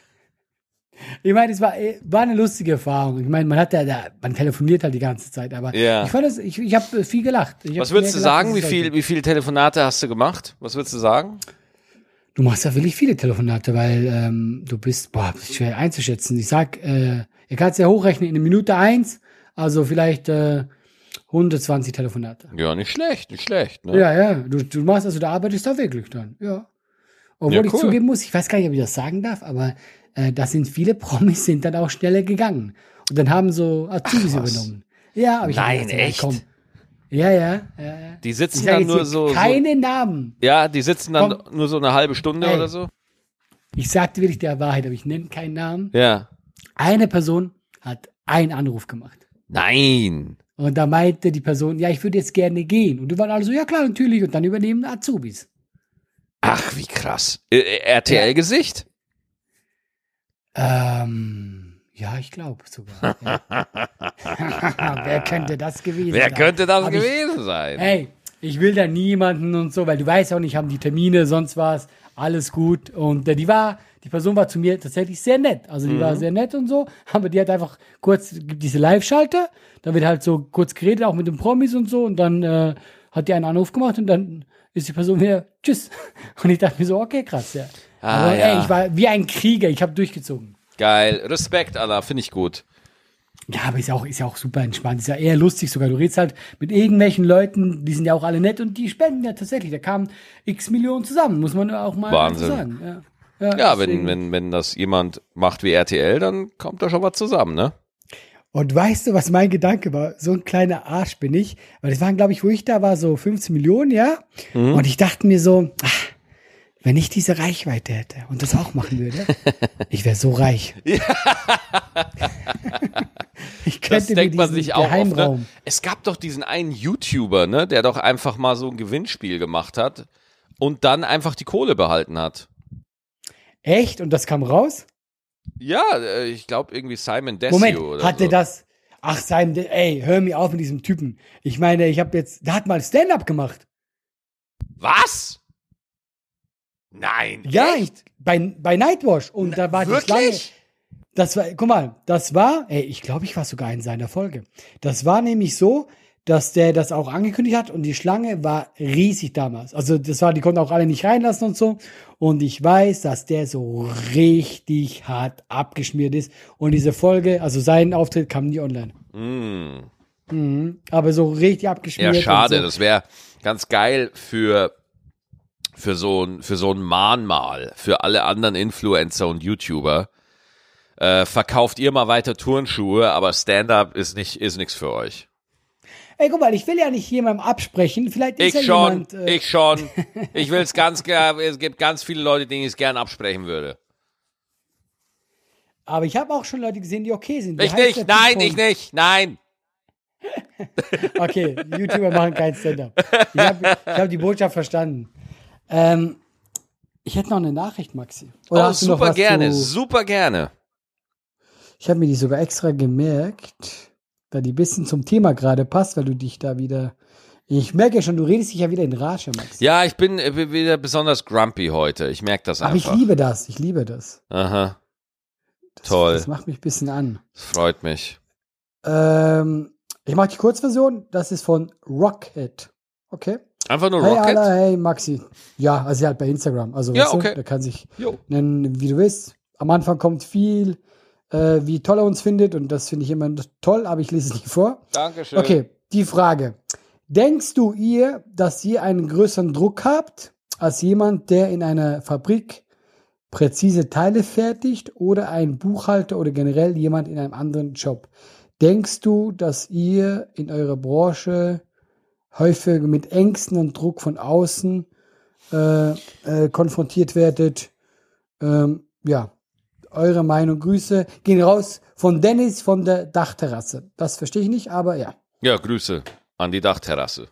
ich meine, es war, äh, war eine lustige Erfahrung. Ich meine, man hat ja, da, man telefoniert halt die ganze Zeit, aber Ja. ich fand das, ich, ich habe viel gelacht. Ich Was würdest du gelacht, sagen? Wie ich viel, wie viele Telefonate hast du gemacht? Was würdest du sagen? Du machst ja wirklich viele Telefonate, weil ähm, du bist, boah, schwer einzuschätzen. Ich sag, äh, ihr kannst ja hochrechnen in eine Minute eins, also vielleicht äh, 120 Telefonate. Ja, nicht schlecht, nicht schlecht. Ne? Ja, ja, du, du machst also, da arbeitest du wirklich dann, ja. Obwohl Ja, ich cool. zugeben muss, ich weiß gar nicht, ob ich das sagen darf, aber äh, da sind viele Promis sind dann auch schneller gegangen. Und dann haben so Azubis Ach, was. übernommen. Ja, aber ich Nein, ja, echt? Komm. Ja, ja, ja, ja. Die sitzen dann nur so, so. keine Namen. Ja, die sitzen dann Komm. nur so eine halbe Stunde Ey. oder so. Ich sagte wirklich der Wahrheit, aber ich nenne keinen Namen. Ja. Eine Person hat einen Anruf gemacht. Nein. Und da meinte die Person, ja, ich würde jetzt gerne gehen. Und du waren alle so, ja klar, natürlich. Und dann übernehmen Azubis. Ach, wie krass. Äh, RTL-Gesicht? Ähm, ja, ich glaube sogar. Ja. (laughs) Wer könnte das gewesen Wer sein? könnte das ich- gewesen sein? Hey, ich will da niemanden und so, weil du weißt auch nicht, haben die Termine, sonst was, alles gut. Und äh, die war, die Person war zu mir tatsächlich sehr nett. Also die war sehr nett und so, aber die hat einfach kurz, gibt diese Live-Schalter, da wird halt so kurz geredet, auch mit den Promis und so, und dann äh, hat die einen Anruf gemacht und dann ist die Person wieder, tschüss. (laughs) Und ich dachte mir so, okay, krass, ja. Ah, aber ja. ey, ich war wie ein Krieger, ich habe durchgezogen. Geil. Respekt, Anna, finde ich gut. Ja, aber ist ja auch, ist ja auch super entspannt. Ist ja eher lustig sogar. Du redest halt mit irgendwelchen Leuten, die sind ja auch alle nett und die spenden ja tatsächlich. Da kamen x Millionen zusammen, muss man auch mal Wahnsinn. sagen. Ja, ja, Ja, wenn, wenn, wenn das jemand macht wie RTL, dann kommt da schon was zusammen, ne? Und weißt du, was mein Gedanke war? So ein kleiner Arsch bin ich. Weil das waren, glaube ich, wo ich da war, so 15 Millionen, ja. Mhm. Und ich dachte mir so, ach, wenn ich diese Reichweite hätte und das auch machen würde, (laughs) ich wäre so reich. (laughs) ich Das könnte denkt mir man sich auch oft, ne? Es gab doch diesen einen YouTuber, ne, der doch einfach mal so ein Gewinnspiel gemacht hat und dann einfach die Kohle behalten hat. Echt? Und das kam raus? Ja, äh, ich glaube irgendwie Simon Desio Moment, oder hat so. das? Ach, sein, ey, hör mir auf mit diesem Typen. Ich meine, ich habe jetzt, der hat mal Stand-up gemacht. Was? Nein. Ja, echt? bei, bei Nightwash. Und da war die Schlange. Wirklich? Das war, guck mal, das war, ey, ich glaube, ich war sogar in seiner Folge. Das war nämlich so, dass der das auch angekündigt hat und die Schlange war riesig damals. Also das war, die konnten auch alle nicht reinlassen und so. Und ich weiß, dass der so richtig hart abgeschmiert ist. Und diese Folge, also sein Auftritt kam nie online. Mm. Mhm. Aber so richtig abgeschmiert. Ja, schade. So. Das wäre ganz geil für, für so ein, für so ein Mahnmal, für alle anderen Influencer und YouTuber. Äh, verkauft ihr mal weiter Turnschuhe, aber Stand-up ist nicht, ist nichts für euch. Ey, guck mal, ich will ja nicht jemandem absprechen. Vielleicht ist Ich ja schon, jemand. Äh, ich schon. (laughs) Ich will es ganz gerne, es gibt ganz viele Leute, denen ich es gern absprechen würde. aber ich habe auch schon Leute gesehen, die okay sind. Wie Ich nicht, nein, ich nicht, nein. (laughs) Okay, YouTuber machen kein Stand-up. Ich habe hab die Botschaft verstanden. Ähm, ich hätte noch eine Nachricht, Maxi. Oder Oh, super gerne, Zu, super gerne. ich habe mir die sogar extra gemerkt, weil die ein bisschen zum Thema gerade passt, weil du dich da wieder. Ich merke ja schon, du redest dich ja wieder in Rage, Maxi. Ja, ich bin äh, wieder besonders grumpy heute. Ich merke das Aber ich einfach. liebe das. Ich liebe das. Aha, das Toll. Das macht mich ein bisschen an. das freut mich. Ähm, ich mache die Kurzversion. Das ist von Rocket. Okay. Einfach nur Hey Rocket? Alla, hey Maxi. Ja, also halt bei Instagram. Also Ja, weißt du, okay. der kann sich Jo. nennen, wie du willst. Am Anfang kommt viel, äh, wie toll er uns findet und das finde ich immer toll, aber ich lese es nicht vor. Dankeschön. Okay, die Frage. Denkst du ihr, dass ihr einen größeren Druck habt als jemand, der in einer Fabrik präzise Teile fertigt oder ein Buchhalter oder generell jemand in einem anderen Job? Denkst du, dass ihr in eurer Branche häufig mit Ängsten und Druck von außen äh, äh, konfrontiert werdet? Ähm, ja, eure Meinung, Grüße gehen raus von Dennis von der Dachterrasse. Das verstehe ich nicht, aber ja. Ja, Grüße an die Dachterrasse.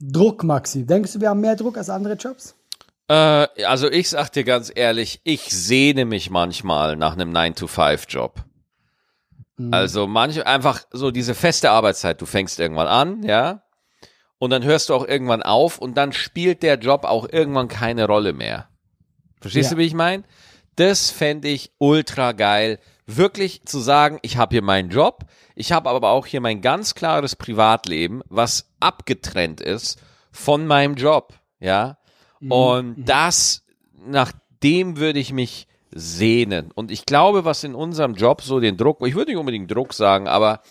Druck, Maxi. Denkst du, wir haben mehr Druck als andere Jobs? Äh, also ich sag dir ganz ehrlich, ich sehne mich manchmal nach einem 9-to-5-Job. Mhm. Also manch einfach so diese feste Arbeitszeit, du fängst irgendwann an, ja, und dann hörst du auch irgendwann auf und dann spielt der Job auch irgendwann keine Rolle mehr. Verstehst Ja. du, wie ich meine? Das fände ich ultra geil, wirklich zu sagen, ich habe hier meinen Job, ich habe aber auch hier mein ganz klares Privatleben, was abgetrennt ist von meinem Job, ja. Und das, nach dem würde ich mich sehnen. Und ich glaube, was in unserem Job so den Druck, ich würde nicht unbedingt Druck sagen, aber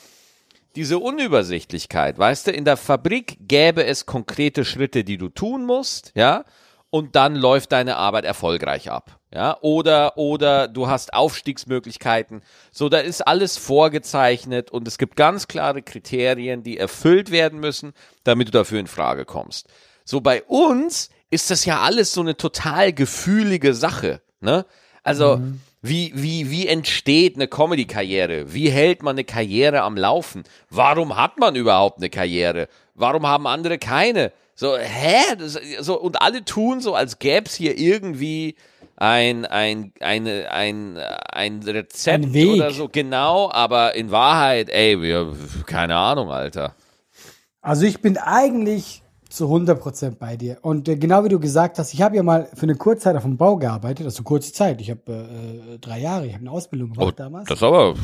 diese Unübersichtlichkeit, weißt du, in der Fabrik gäbe es konkrete Schritte, die du tun musst, ja, und dann läuft deine Arbeit erfolgreich ab, ja, oder, oder du hast Aufstiegsmöglichkeiten, so, da ist alles vorgezeichnet und es gibt ganz klare Kriterien, die erfüllt werden müssen, damit du dafür in Frage kommst. So, bei uns ist das ja alles so eine total gefühlige Sache, ne, also, Wie, wie, wie entsteht eine Comedy-Karriere? Wie hält man eine Karriere am Laufen? Warum hat man überhaupt eine Karriere? Warum haben andere keine? So, hä? Das, so, und alle tun so, als gäbe es hier irgendwie ein, ein, eine, ein, ein Rezept Ein oder so, genau, aber in Wahrheit, ey, wir, keine Ahnung, Alter. Also ich bin eigentlich zu 100% bei dir. Und äh, genau wie du gesagt hast, ich habe ja mal für eine kurze Zeit auf dem Bau gearbeitet, also kurze Zeit. Ich habe äh, drei Jahre, ich habe eine Ausbildung gemacht damals. Das aber,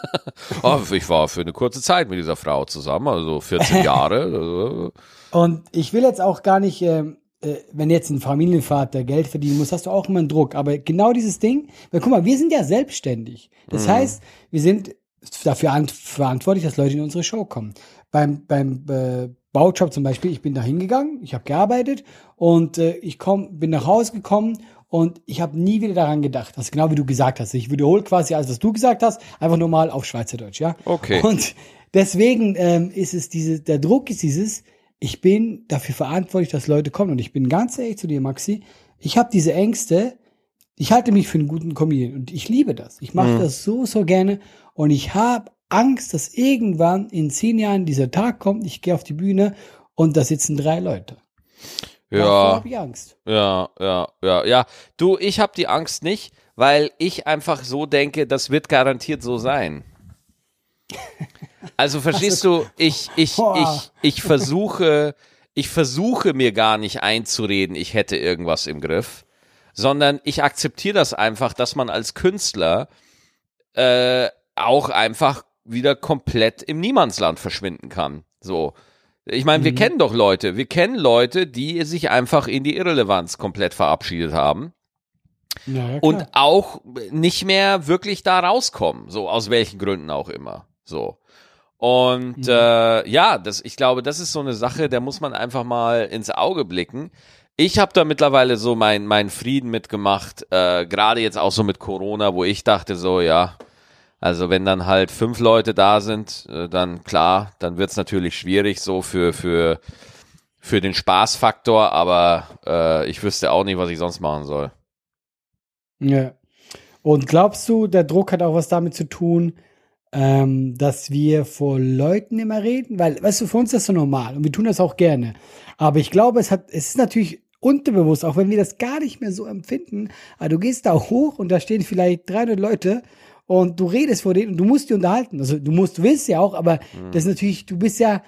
(laughs) oh, ich war für eine kurze Zeit mit dieser Frau zusammen, also 14 (laughs) Jahre. Und ich will jetzt auch gar nicht, ähm, äh, wenn jetzt ein Familienvater Geld verdienen muss, hast du auch immer einen Druck. Aber genau dieses Ding, weil guck mal, wir sind ja selbstständig. Das heißt, wir sind dafür an- verantwortlich, dass Leute in unsere Show kommen. Beim, beim äh, Baujob zum Beispiel, ich bin da hingegangen, ich habe gearbeitet und äh, ich komm, bin nach Hause gekommen und ich habe nie wieder daran gedacht. Das ist genau wie du gesagt hast. Ich wiederhole quasi alles, was du gesagt hast, einfach nur mal auf Schweizerdeutsch, ja? Okay. Und deswegen ähm, ist es diese, der Druck ist dieses, ich bin dafür verantwortlich, dass Leute kommen. Und ich bin ganz ehrlich zu dir, Maxi, ich habe diese Ängste, ich halte mich für einen guten Comedian und ich liebe das. Ich mache das so, so gerne und ich habe Angst, dass irgendwann in zehn Jahren dieser Tag kommt, ich gehe auf die Bühne und da sitzen drei Leute. Davor ja, habe ich Angst. ja, ja, ja, ja. Du, ich habe die Angst nicht, weil ich einfach so denke, das wird garantiert so sein. Also (laughs) verstehst du, ich, ich, ich, ich versuche, ich versuche mir gar nicht einzureden, ich hätte irgendwas im Griff, sondern ich akzeptiere das einfach, dass man als Künstler äh, auch einfach wieder komplett im Niemandsland verschwinden kann. So. Ich meine, wir kennen doch Leute, wir kennen Leute, die sich einfach in die Irrelevanz komplett verabschiedet haben Ja, und auch nicht mehr wirklich da rauskommen, so aus welchen Gründen auch immer. So. Und äh, ja, das, ich glaube, das ist so eine Sache, der muss man einfach mal ins Auge blicken. Ich habe da mittlerweile so mein, meinen Frieden mitgemacht, äh, gerade jetzt auch so mit Corona, wo ich dachte so, ja, also wenn dann halt fünf Leute da sind, äh, dann klar, dann wird's natürlich schwierig so für, für, für den Spaßfaktor, aber äh, ich wüsste auch nicht, was ich sonst machen soll. Ja. Und glaubst du, der Druck hat auch was damit zu tun, ähm, dass wir vor Leuten immer reden? Weil, weißt du, für uns ist das so normal und wir tun das auch gerne. Aber ich glaube, es hat, es ist natürlich unterbewusst, auch wenn wir das gar nicht mehr so empfinden, aber du gehst da hoch und da stehen vielleicht 300 Leute und du redest vor denen und du musst die unterhalten. Also du musst, du willst ja auch, aber das ist natürlich, du bist ja,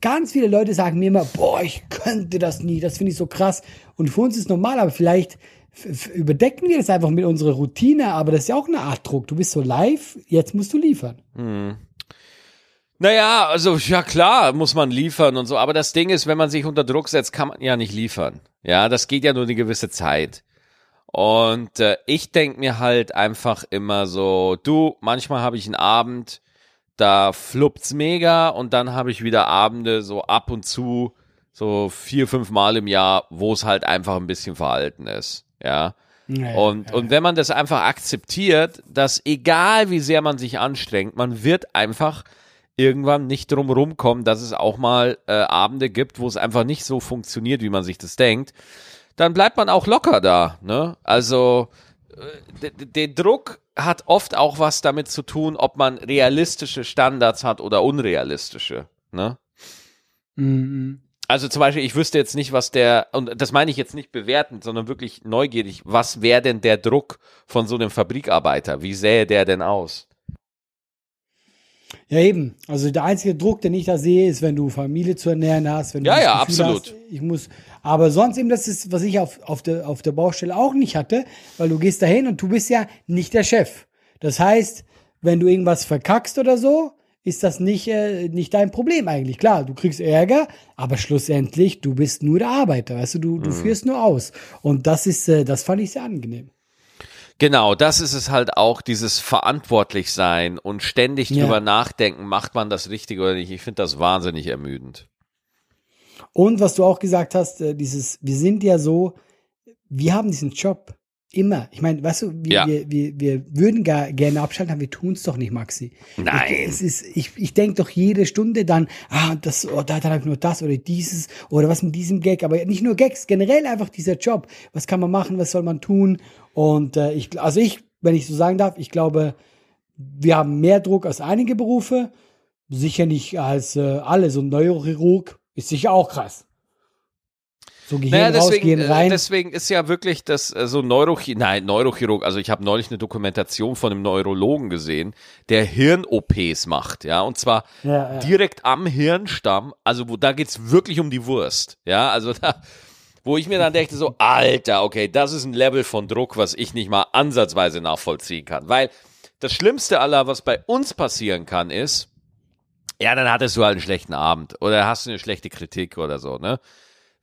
ganz viele Leute sagen mir immer, boah, ich könnte das nie, das finde ich so krass. Und für uns ist normal, aber vielleicht überdecken wir das einfach mit unserer Routine, aber das ist ja auch eine Art Druck. Du bist so live, jetzt musst du liefern. Naja, also ja klar, muss man liefern und so, aber das Ding ist, wenn man sich unter Druck setzt, kann man ja nicht liefern. Ja, das geht ja nur eine gewisse Zeit. Und äh, ich denk mir halt einfach immer so, du, manchmal habe ich einen Abend, da fluppt's mega und dann habe ich wieder Abende so ab und zu, so vier, fünf Mal im Jahr, wo es halt einfach ein bisschen verhalten ist. Ja. Ja, Und, ja, und wenn man das einfach akzeptiert, dass egal wie sehr man sich anstrengt, man wird einfach irgendwann nicht drum rumkommen, dass es auch mal äh, Abende gibt, wo es einfach nicht so funktioniert, wie man sich das denkt, dann bleibt man auch locker da. Ne? Also äh, der Druck hat oft auch was damit zu tun, ob man realistische Standards hat oder unrealistische. Ne? Mhm. Also zum Beispiel, ich wüsste jetzt nicht, was der, und das meine ich jetzt nicht bewertend, sondern wirklich neugierig, was wäre denn der Druck von so einem Fabrikarbeiter? Wie sähe der denn aus? Ja, eben. Also der einzige Druck, den ich da sehe, ist, wenn du Familie zu ernähren hast, wenn du Ja, ja, absolut. Hast, ich muss, aber sonst eben, das ist, was ich auf, auf, der, auf der Baustelle auch nicht hatte, weil du gehst dahin und du bist ja nicht der Chef. Das heißt, wenn du irgendwas verkackst oder so, ist das nicht, äh, nicht dein Problem eigentlich. Klar, du kriegst Ärger, aber schlussendlich, du bist nur der Arbeiter, weißt du, du, Mhm. du führst nur aus. Und das ist, äh, das fand ich sehr angenehm. Genau, das ist es halt auch, dieses verantwortlich sein und ständig Ja. drüber nachdenken, macht man das richtig oder nicht. Ich finde das wahnsinnig ermüdend. Und was du auch gesagt hast, äh, dieses, wir sind ja so, wir haben diesen Job immer. Ich meine, weißt du, wir, Ja. wir, wir, wir würden gar gerne abschalten, aber wir tun es doch nicht, Maxi. Nein. Ich, es ist, ich, ich denke doch jede Stunde dann, ah, das, oh, da, dann habe ich nur das oder dieses oder was mit diesem Gag, aber nicht nur Gags, generell einfach dieser Job. Was kann man machen, was soll man tun? Und äh, ich, also ich wenn ich so sagen darf, ich glaube, wir haben mehr Druck als einige Berufe. Sicher nicht als äh, alle. So ein Neurochirurg ist sicher auch krass. So Gehirn naja, deswegen, raus, rein. deswegen ist ja wirklich das äh, so Neurochirurg, nein, Neurochirurg, also ich habe neulich eine Dokumentation von einem Neurologen gesehen, der Hirn-OPs macht, ja, und zwar ja, ja. direkt am Hirnstamm, also wo da geht's wirklich um die Wurst, ja, also da, wo ich mir dann dachte so, Alter, okay, das ist ein Level von Druck, was ich nicht mal ansatzweise nachvollziehen kann, weil das Schlimmste aller, was bei uns passieren kann, ist, ja, dann hattest du halt einen schlechten Abend oder hast du eine schlechte Kritik oder so, ne?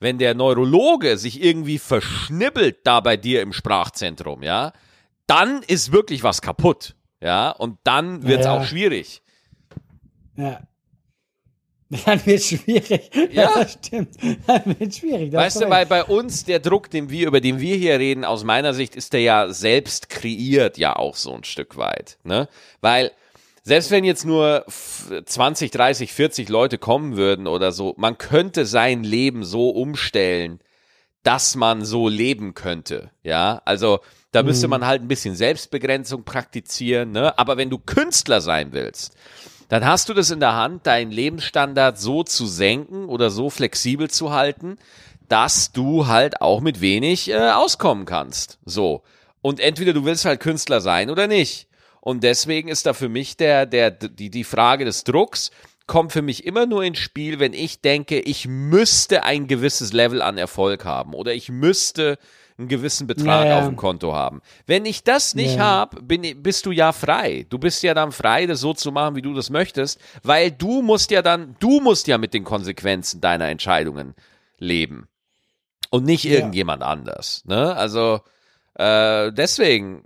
Wenn der Neurologe sich irgendwie verschnibbelt da bei dir im Sprachzentrum, ja, dann ist wirklich was kaputt, ja, und dann wird's ja, ja. auch schwierig. Ja. (laughs) Dann wird schwierig. Ja, (laughs) das stimmt. Dann wird schwierig. Weißt du, weil bei uns der Druck, den wir, über den wir hier reden, aus meiner Sicht ist der ja selbst kreiert, ja auch so ein Stück weit, ne? Weil selbst wenn jetzt nur 20, 30, 40 Leute kommen würden oder so, man könnte sein Leben so umstellen, dass man so leben könnte. Ja, also da müsste mhm. man halt ein bisschen Selbstbegrenzung praktizieren. Ne? Aber wenn du Künstler sein willst, dann hast du das in der Hand, deinen Lebensstandard so zu senken oder so flexibel zu halten, dass du halt auch mit wenig äh, auskommen kannst. So. Und entweder du willst halt Künstler sein oder nicht. Und deswegen ist da für mich der, der, die, die Frage des Drucks kommt für mich immer nur ins Spiel, wenn ich denke, ich müsste ein gewisses Level an Erfolg haben oder ich müsste einen gewissen Betrag ja, ja. auf dem Konto haben. Wenn ich das nicht ja. habe, bist du ja frei. Du bist ja dann frei, das so zu machen, wie du das möchtest, weil du musst ja dann, du musst ja mit den Konsequenzen deiner Entscheidungen leben und nicht irgendjemand anders. Ne? Also äh, deswegen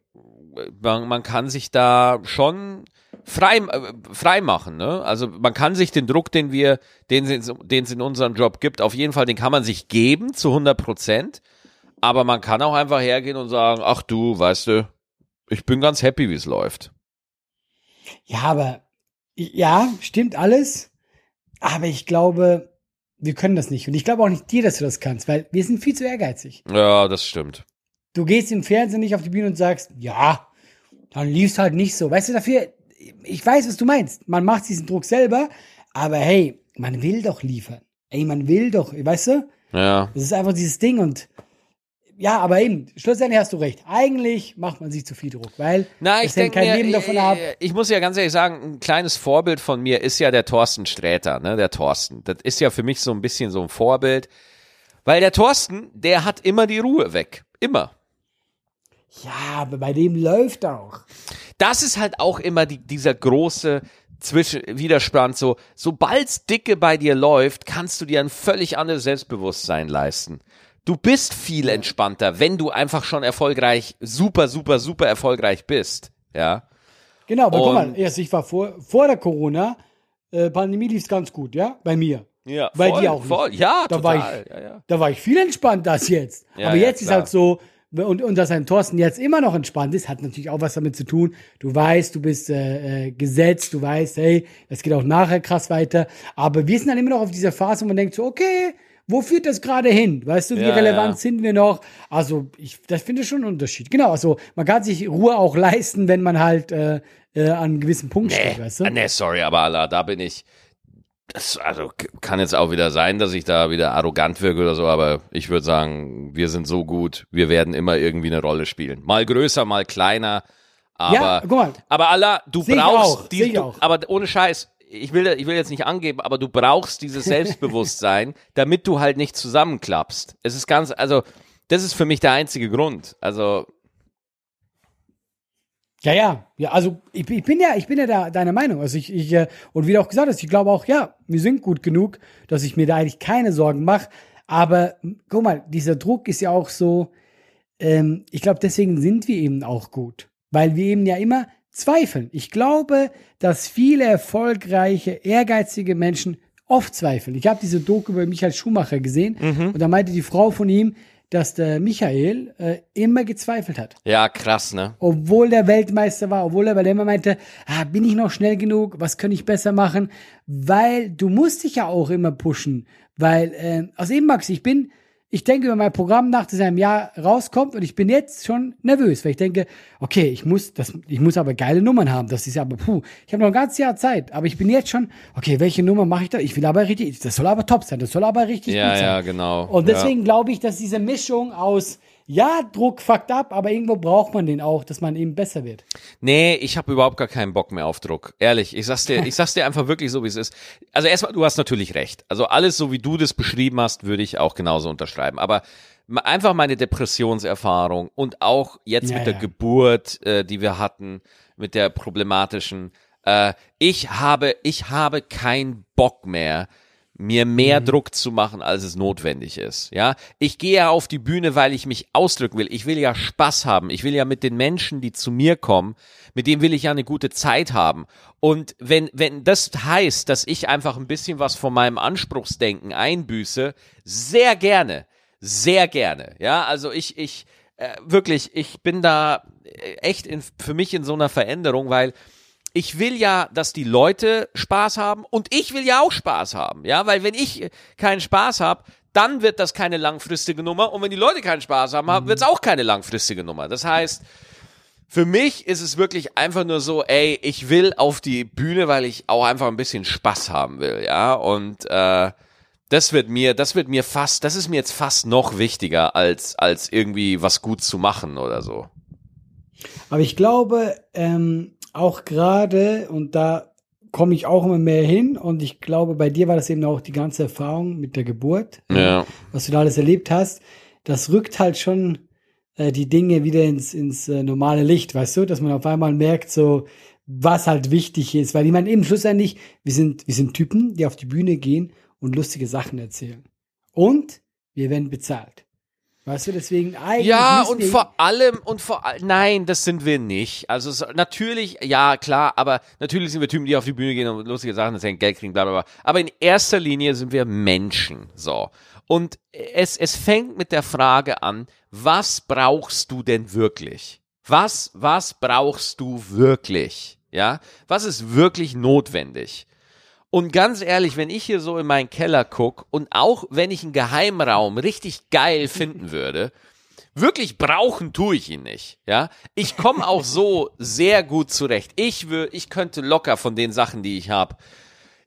man, man kann sich da schon frei, äh, frei machen. Ne? Also man kann sich den Druck, den wir, den es in unserem Job gibt, auf jeden Fall, den kann man sich geben zu 100 Prozent. Aber man kann auch einfach hergehen und sagen, ach du, weißt du, ich bin ganz happy, wie es läuft. Ja, aber ja, stimmt alles. Aber ich glaube, wir können das nicht. Und ich glaube auch nicht dir, dass du das kannst, weil wir sind viel zu ehrgeizig. Ja, das stimmt. Du gehst im Fernsehen nicht auf die Bühne und sagst, ja, dann lief's halt nicht so. Weißt du, dafür, ich weiß, was du meinst. Man macht diesen Druck selber, aber hey, man will doch liefern. Ey, man will doch, weißt du? Ja. Das ist einfach dieses Ding und ja, aber eben, schlussendlich hast du recht. Eigentlich macht man sich zu viel Druck, weil Na, ich denke kein mir, Leben davon ab. Ich muss ja ganz ehrlich sagen, ein kleines Vorbild von mir ist ja der Thorsten Sträter, ne, der Thorsten. Das ist ja für mich so ein bisschen so ein Vorbild, weil der Thorsten, der hat immer die Ruhe weg. Immer. Ja, aber bei dem läuft auch. Das ist halt auch immer die, dieser große Zwischen Widerspann. So, sobald's dicke bei dir läuft, kannst du dir ein völlig anderes Selbstbewusstsein leisten. Du bist viel entspannter, wenn du einfach schon erfolgreich, super, super, super erfolgreich bist. Ja. Genau, aber guck mal, erst ich war vor, vor der Corona-Pandemie äh, lief's ganz gut, ja, bei mir. Ja, bei voll, dir auch. Voll, ja, da total. War ich, ja, ja. Da war ich viel entspannter als jetzt. Ja, aber jetzt ist halt so, und, und dass ein Thorsten jetzt immer noch entspannt ist, hat natürlich auch was damit zu tun. Du weißt, du bist äh, äh, gesetzt, du weißt, hey, das geht auch nachher krass weiter. Aber wir sind dann immer noch auf dieser Phase, wo man denkt so, okay, wo führt das gerade hin? Weißt du, wie ja, relevant ja. sind wir noch? Also, ich, das finde ich schon einen Unterschied. Genau, also man kann sich Ruhe auch leisten, wenn man halt äh, äh, an einem gewissen Punkt nee, steht, weißt du? Nee, sorry, aber Allah, da bin ich, das, also kann jetzt auch wieder sein, dass ich da wieder arrogant wirke oder so, aber ich würde sagen, wir sind so gut, wir werden immer irgendwie eine Rolle spielen. Mal größer, mal kleiner. Aber, ja, guck mal. aber Allah, du Seh brauchst die, du, aber ohne Scheiß, ich will, ich will jetzt nicht angeben, aber du brauchst dieses Selbstbewusstsein, (laughs) damit du halt nicht zusammenklappst. Es ist ganz, also, das ist für mich der einzige Grund. Also, ja, ja, ja, also ich, ich bin ja, ich bin ja da, deiner Meinung. Also ich, ich, äh, und wie du auch gesagt hast, ich glaube auch, ja, wir sind gut genug, dass ich mir da eigentlich keine Sorgen mache. Aber guck mal, dieser Druck ist ja auch so, ähm, ich glaube, deswegen sind wir eben auch gut. Weil wir eben ja immer zweifeln. Ich glaube, dass viele erfolgreiche, ehrgeizige Menschen oft zweifeln. Ich habe diese Doku über Michael Schumacher gesehen mhm. und da meinte die Frau von ihm, dass der Michael äh, immer gezweifelt hat. Ja, krass, ne? Obwohl der Weltmeister war, obwohl er, weil er immer meinte, ah, bin ich noch schnell genug, was kann ich besser machen? Weil du musst dich ja auch immer pushen, weil, äh, aus eben Max, ich bin, ich denke über mein Programm nach, einem Jahr rauskommt und ich bin jetzt schon nervös, weil ich denke, okay, ich muss, das, ich muss aber geile Nummern haben. Das ist aber, puh, ich habe noch ein ganzes Jahr Zeit, aber ich bin jetzt schon, okay, welche Nummer mache ich da? Ich will aber richtig, das soll aber top sein, das soll aber richtig ja, gut sein. Ja, genau. Und deswegen ja. glaube ich, dass diese Mischung aus ja, Druck fuckt ab, aber irgendwo braucht man den auch, dass man eben besser wird. Nee, ich habe überhaupt gar keinen Bock mehr auf Druck. Ehrlich, ich sag's dir, ich sag's dir einfach wirklich so, wie es ist. Also erstmal, du hast natürlich recht. Also alles so, wie du das beschrieben hast, würde ich auch genauso unterschreiben. Aber einfach meine Depressionserfahrung und auch jetzt ja, mit der ja. Geburt, äh, die wir hatten, mit der problematischen, äh, ich habe, ich habe keinen Bock mehr, mir mehr mhm. Druck zu machen, als es notwendig ist. Ja, ich gehe ja auf die Bühne, weil ich mich ausdrücken will. Ich will ja Spaß haben. Ich will ja mit den Menschen, die zu mir kommen, mit denen will ich ja eine gute Zeit haben. Und wenn, wenn das heißt, dass ich einfach ein bisschen was von meinem Anspruchsdenken einbüße, sehr gerne, sehr gerne. Ja, also ich, ich, äh, wirklich, ich bin da echt in, für mich in so einer Veränderung, weil ich will ja, dass die Leute Spaß haben und ich will ja auch Spaß haben, ja, weil wenn ich keinen Spaß habe, dann wird das keine langfristige Nummer und wenn die Leute keinen Spaß haben, mhm. wird es auch keine langfristige Nummer. Das heißt, für mich ist es wirklich einfach nur so, ey, ich will auf die Bühne, weil ich auch einfach ein bisschen Spaß haben will, ja, und äh, das wird mir, das wird mir fast, das ist mir jetzt fast noch wichtiger als als irgendwie was gut zu machen oder so. Aber ich glaube, ähm, auch gerade, und da komme ich auch immer mehr hin, und ich glaube, bei dir war das eben auch die ganze Erfahrung mit der Geburt, ja. was du da alles erlebt hast, das rückt halt schon äh, die Dinge wieder ins, ins äh, normale Licht, weißt du, dass man auf einmal merkt, so, was halt wichtig ist, weil ich meine, eben schlussendlich, wir sind, wir sind Typen, die auf die Bühne gehen und lustige Sachen erzählen. Und wir werden bezahlt. Weißt du, deswegen eigentlich. Ja, und vor allem, und vor allem, nein, das sind wir nicht. Also so, natürlich, ja, klar, aber natürlich sind wir Typen, die auf die Bühne gehen und lustige Sachen erzählen, Geld kriegen, bla bla bla. Aber in erster Linie sind wir Menschen. So. Und es, es fängt mit der Frage an, was brauchst du denn wirklich? Was, was brauchst du wirklich? Ja? Was ist wirklich notwendig? Und ganz ehrlich, wenn ich hier so in meinen Keller gucke und auch wenn ich einen Geheimraum richtig geil finden würde, wirklich brauchen tue ich ihn nicht. Ja, ich komme (laughs) auch so sehr gut zurecht. Ich würde, ich könnte locker von den Sachen, die ich habe,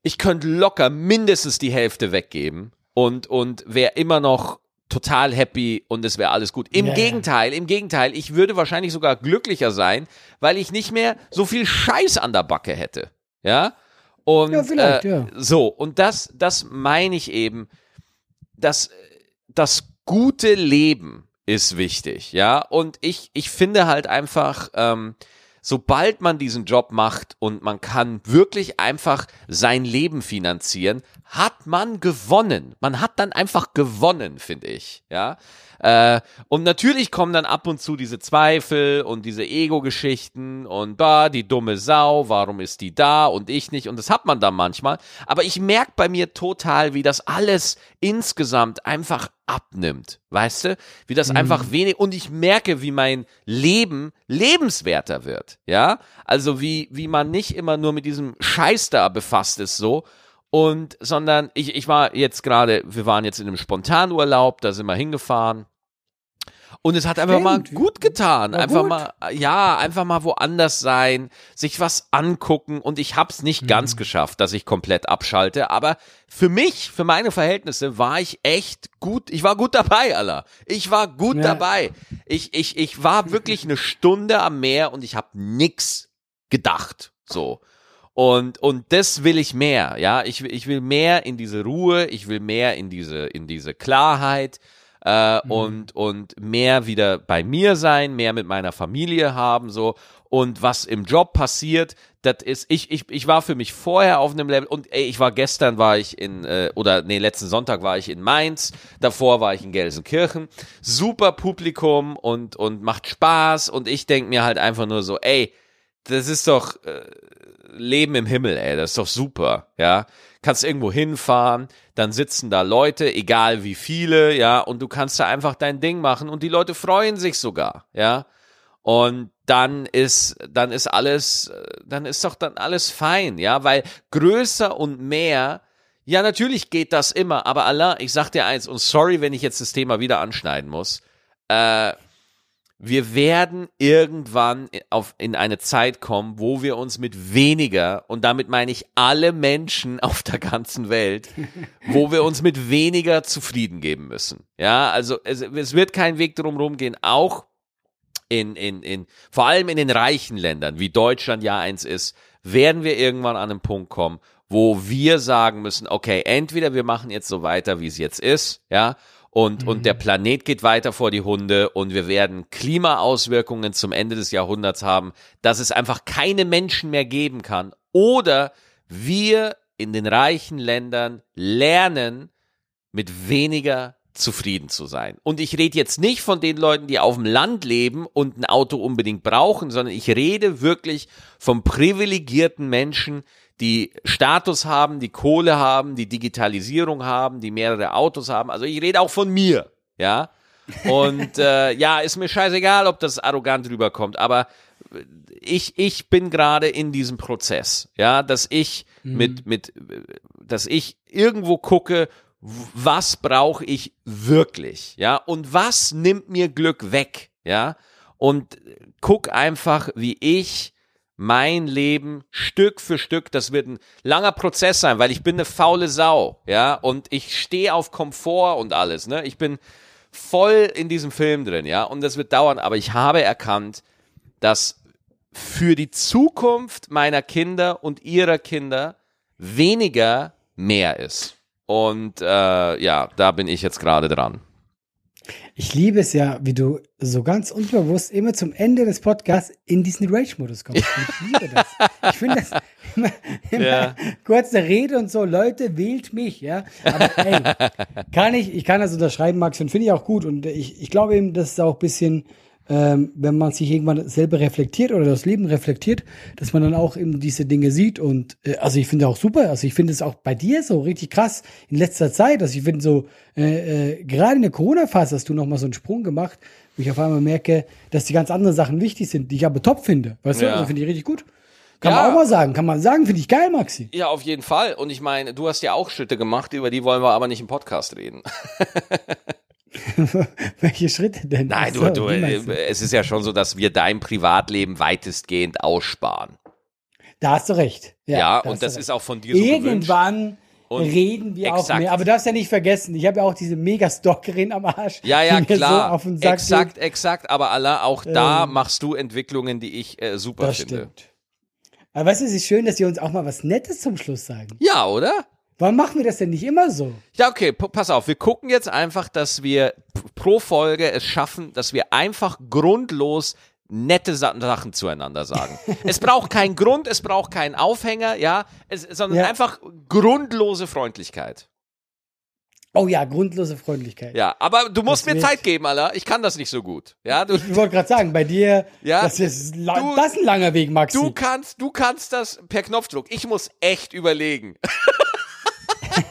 ich könnte locker mindestens die Hälfte weggeben und und wäre immer noch total happy und es wäre alles gut. Im yeah. Gegenteil, im Gegenteil, ich würde wahrscheinlich sogar glücklicher sein, weil ich nicht mehr so viel Scheiß an der Backe hätte. Ja? Und ja, vielleicht, äh, ja. so, und das, das meine ich eben, dass das gute Leben ist wichtig, ja. Und ich, ich finde halt einfach, ähm, sobald man diesen Job macht und man kann wirklich einfach sein Leben finanzieren, hat man gewonnen. Man hat dann einfach gewonnen, finde ich, ja. Äh, und natürlich kommen dann ab und zu diese Zweifel und diese Ego-Geschichten und da, die dumme Sau, warum ist die da und ich nicht? Und das hat man dann manchmal. Aber ich merke bei mir total, wie das alles insgesamt einfach abnimmt. Weißt du? Wie das mhm. einfach wenig, und ich merke, wie mein Leben lebenswerter wird. Ja? Also wie, wie man nicht immer nur mit diesem Scheiß da befasst ist, so, und sondern ich, ich war jetzt gerade, wir waren jetzt in einem Spontanurlaub, da sind wir hingefahren. Und es hat Stimmt. einfach mal gut getan. War einfach gut. mal, ja, einfach mal woanders sein, sich was angucken. Und ich hab's nicht mhm. ganz geschafft, dass ich komplett abschalte. Aber für mich, für meine Verhältnisse, war ich echt gut. Ich war gut dabei, Alter. Ich war gut ja. dabei. Ich, ich, ich war wirklich eine Stunde am Meer und ich hab nix gedacht. So. Und, und das will ich mehr, ja. Ich, ich will mehr in diese Ruhe, ich will mehr in diese, in diese Klarheit äh, mhm. und, und mehr wieder bei mir sein, mehr mit meiner Familie haben, so. Und was im Job passiert, das ist, ich, ich, ich war für mich vorher auf einem Level und ey, ich war gestern war ich in, äh, oder nee, letzten Sonntag war ich in Mainz, davor war ich in Gelsenkirchen. Super Publikum und, und macht Spaß und ich denk mir halt einfach nur so, ey, das ist doch, äh, Leben im Himmel, ey, das ist doch super, ja. Kannst irgendwo hinfahren, dann sitzen da Leute, egal wie viele, ja, und du kannst da einfach dein Ding machen und die Leute freuen sich sogar, ja. Und dann ist, dann ist alles, dann ist doch dann alles fein, ja, weil größer und mehr Ja, natürlich geht das immer, aber Allah, ich sag dir eins, und sorry, wenn ich jetzt das Thema wieder anschneiden muss, äh, wir werden irgendwann auf, in eine Zeit kommen, wo wir uns mit weniger, und damit meine ich alle Menschen (laughs) auf der ganzen Welt, wo wir uns mit weniger zufrieden geben müssen. Ja, also es, es wird kein Weg drum rumgehen, auch in, in, in, vor allem in den reichen Ländern, wie Deutschland ja eins ist, werden wir irgendwann an einen Punkt kommen, wo wir sagen müssen, okay, entweder wir machen jetzt so weiter, wie es jetzt ist, ja, und, mhm. und der Planet geht weiter vor die Hunde und wir werden Klimaauswirkungen zum Ende des Jahrhunderts haben, dass es einfach keine Menschen mehr geben kann. Oder wir in den reichen Ländern lernen, mit weniger zufrieden zu sein. Und ich rede jetzt nicht von den Leuten, die auf dem Land leben und ein Auto unbedingt brauchen, sondern ich rede wirklich vom privilegierten Menschen, die Status haben, die Kohle haben, die Digitalisierung haben, die mehrere Autos haben. Also ich rede auch von mir, ja. Und (laughs) äh, ja, ist mir scheißegal, ob das arrogant rüberkommt, aber ich, ich bin gerade in diesem Prozess, ja, dass ich mhm. mit, mit, dass ich irgendwo gucke, was brauche ich wirklich, ja, und was nimmt mir Glück weg, ja, und guck einfach, wie ich mein Leben Stück für Stück, das wird ein langer Prozess sein, weil ich bin eine faule Sau, ja, und ich stehe auf Komfort und alles, ne? Ich bin voll in diesem Film drin, ja, und das wird dauern, aber ich habe erkannt, dass für die Zukunft meiner Kinder und ihrer Kinder weniger mehr ist. Und äh, ja, da bin ich jetzt gerade dran. Ich liebe es ja, wie du so ganz unbewusst immer zum Ende des Podcasts in diesen Rage-Modus kommst. Ich liebe das. Ich finde das (laughs) immer, immer ja. kurze Rede und so, Leute, wählt mich, ja. Aber ey, (laughs) kann ich, ich kann das unterschreiben, Max, und finde ich auch gut. Und ich, ich glaube eben, das ist auch ein bisschen ähm, wenn man sich irgendwann selber reflektiert oder das Leben reflektiert, dass man dann auch eben diese Dinge sieht. Und äh, also ich finde auch super, also ich finde es auch bei dir so richtig krass in letzter Zeit. Also ich finde so, äh, äh, gerade in der Corona-Phase hast du nochmal so einen Sprung gemacht, wo ich auf einmal merke, dass die ganz anderen Sachen wichtig sind, die ich aber top finde. Weißt ja. du, also finde ich richtig gut. Kann ja. man auch mal sagen, kann man sagen, finde ich geil, Maxi. Ja, auf jeden Fall. Und ich meine, du hast ja auch Schritte gemacht, über die wollen wir aber nicht im Podcast reden. (laughs) (laughs) Welche Schritte denn? Nein, du, du, es ist ja schon so, dass wir dein Privatleben weitestgehend aussparen. Da hast du recht. Ja, ja und das ist auch von dir so Irgendwann reden wir exakt. auch mehr. Aber du darfst ja nicht vergessen, ich habe ja auch diese Mega-Stalkerin am Arsch. Ja, ja, klar. So exakt, geht. exakt. Aber Allah, auch ähm, da machst du Entwicklungen, die ich äh, super das finde. Stimmt. Aber weißt du, es ist schön, dass sie uns auch mal was Nettes zum Schluss sagen. Ja, oder? Warum machen wir das denn nicht immer so? Ja, okay, pass auf. Wir gucken jetzt einfach, dass wir pro Folge es schaffen, dass wir einfach grundlos nette Sachen zueinander sagen. (laughs) es braucht keinen Grund, es braucht keinen Aufhänger, ja, es, sondern ja. einfach grundlose Freundlichkeit. Oh ja, grundlose Freundlichkeit. Ja, aber du musst das mir Zeit geben, Alter. Ich kann das nicht so gut. Ja, du, ich wollte gerade sagen, bei dir, ja, das ist, du, das ist ein langer Weg, Maxi. Du kannst, du kannst das per Knopfdruck. Ich muss echt überlegen. (laughs)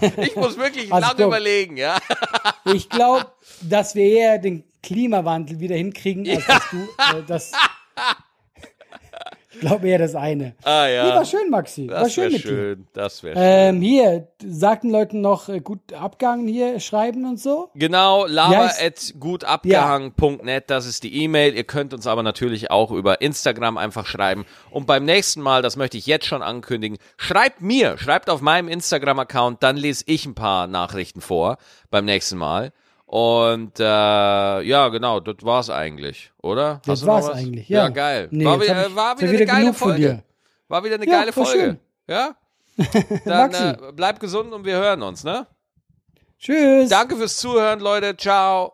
(laughs) ich muss wirklich also lange überlegen, ja. (laughs) ich glaube, dass wir eher den Klimawandel wieder hinkriegen, (laughs) als ja. dass du äh, das ich glaube eher das eine. Ah ja. Nee, war schön, Maxi. Das war schön mit schön. Dir. Das wäre schön. Ähm, hier, sagten Leuten noch äh, gut abgehangen hier schreiben und so. Genau, lava at gutabgehangen.net, das ist die E-Mail. Ihr könnt uns aber natürlich auch über Instagram einfach schreiben. Und beim nächsten Mal, das möchte ich jetzt schon ankündigen, schreibt mir, schreibt auf meinem Instagram-Account, dann lese ich ein paar Nachrichten vor beim nächsten Mal. Und äh, ja, genau, das war's eigentlich, oder? Hast das war's eigentlich, ja. Ja, geil. Nee, war, wieder, ich, war wieder eine geile Folge. War wieder eine ja, geile Folge. Schön. Ja? (laughs) Dann äh, bleib gesund und wir hören uns, ne? Tschüss. Danke fürs Zuhören, Leute. Ciao.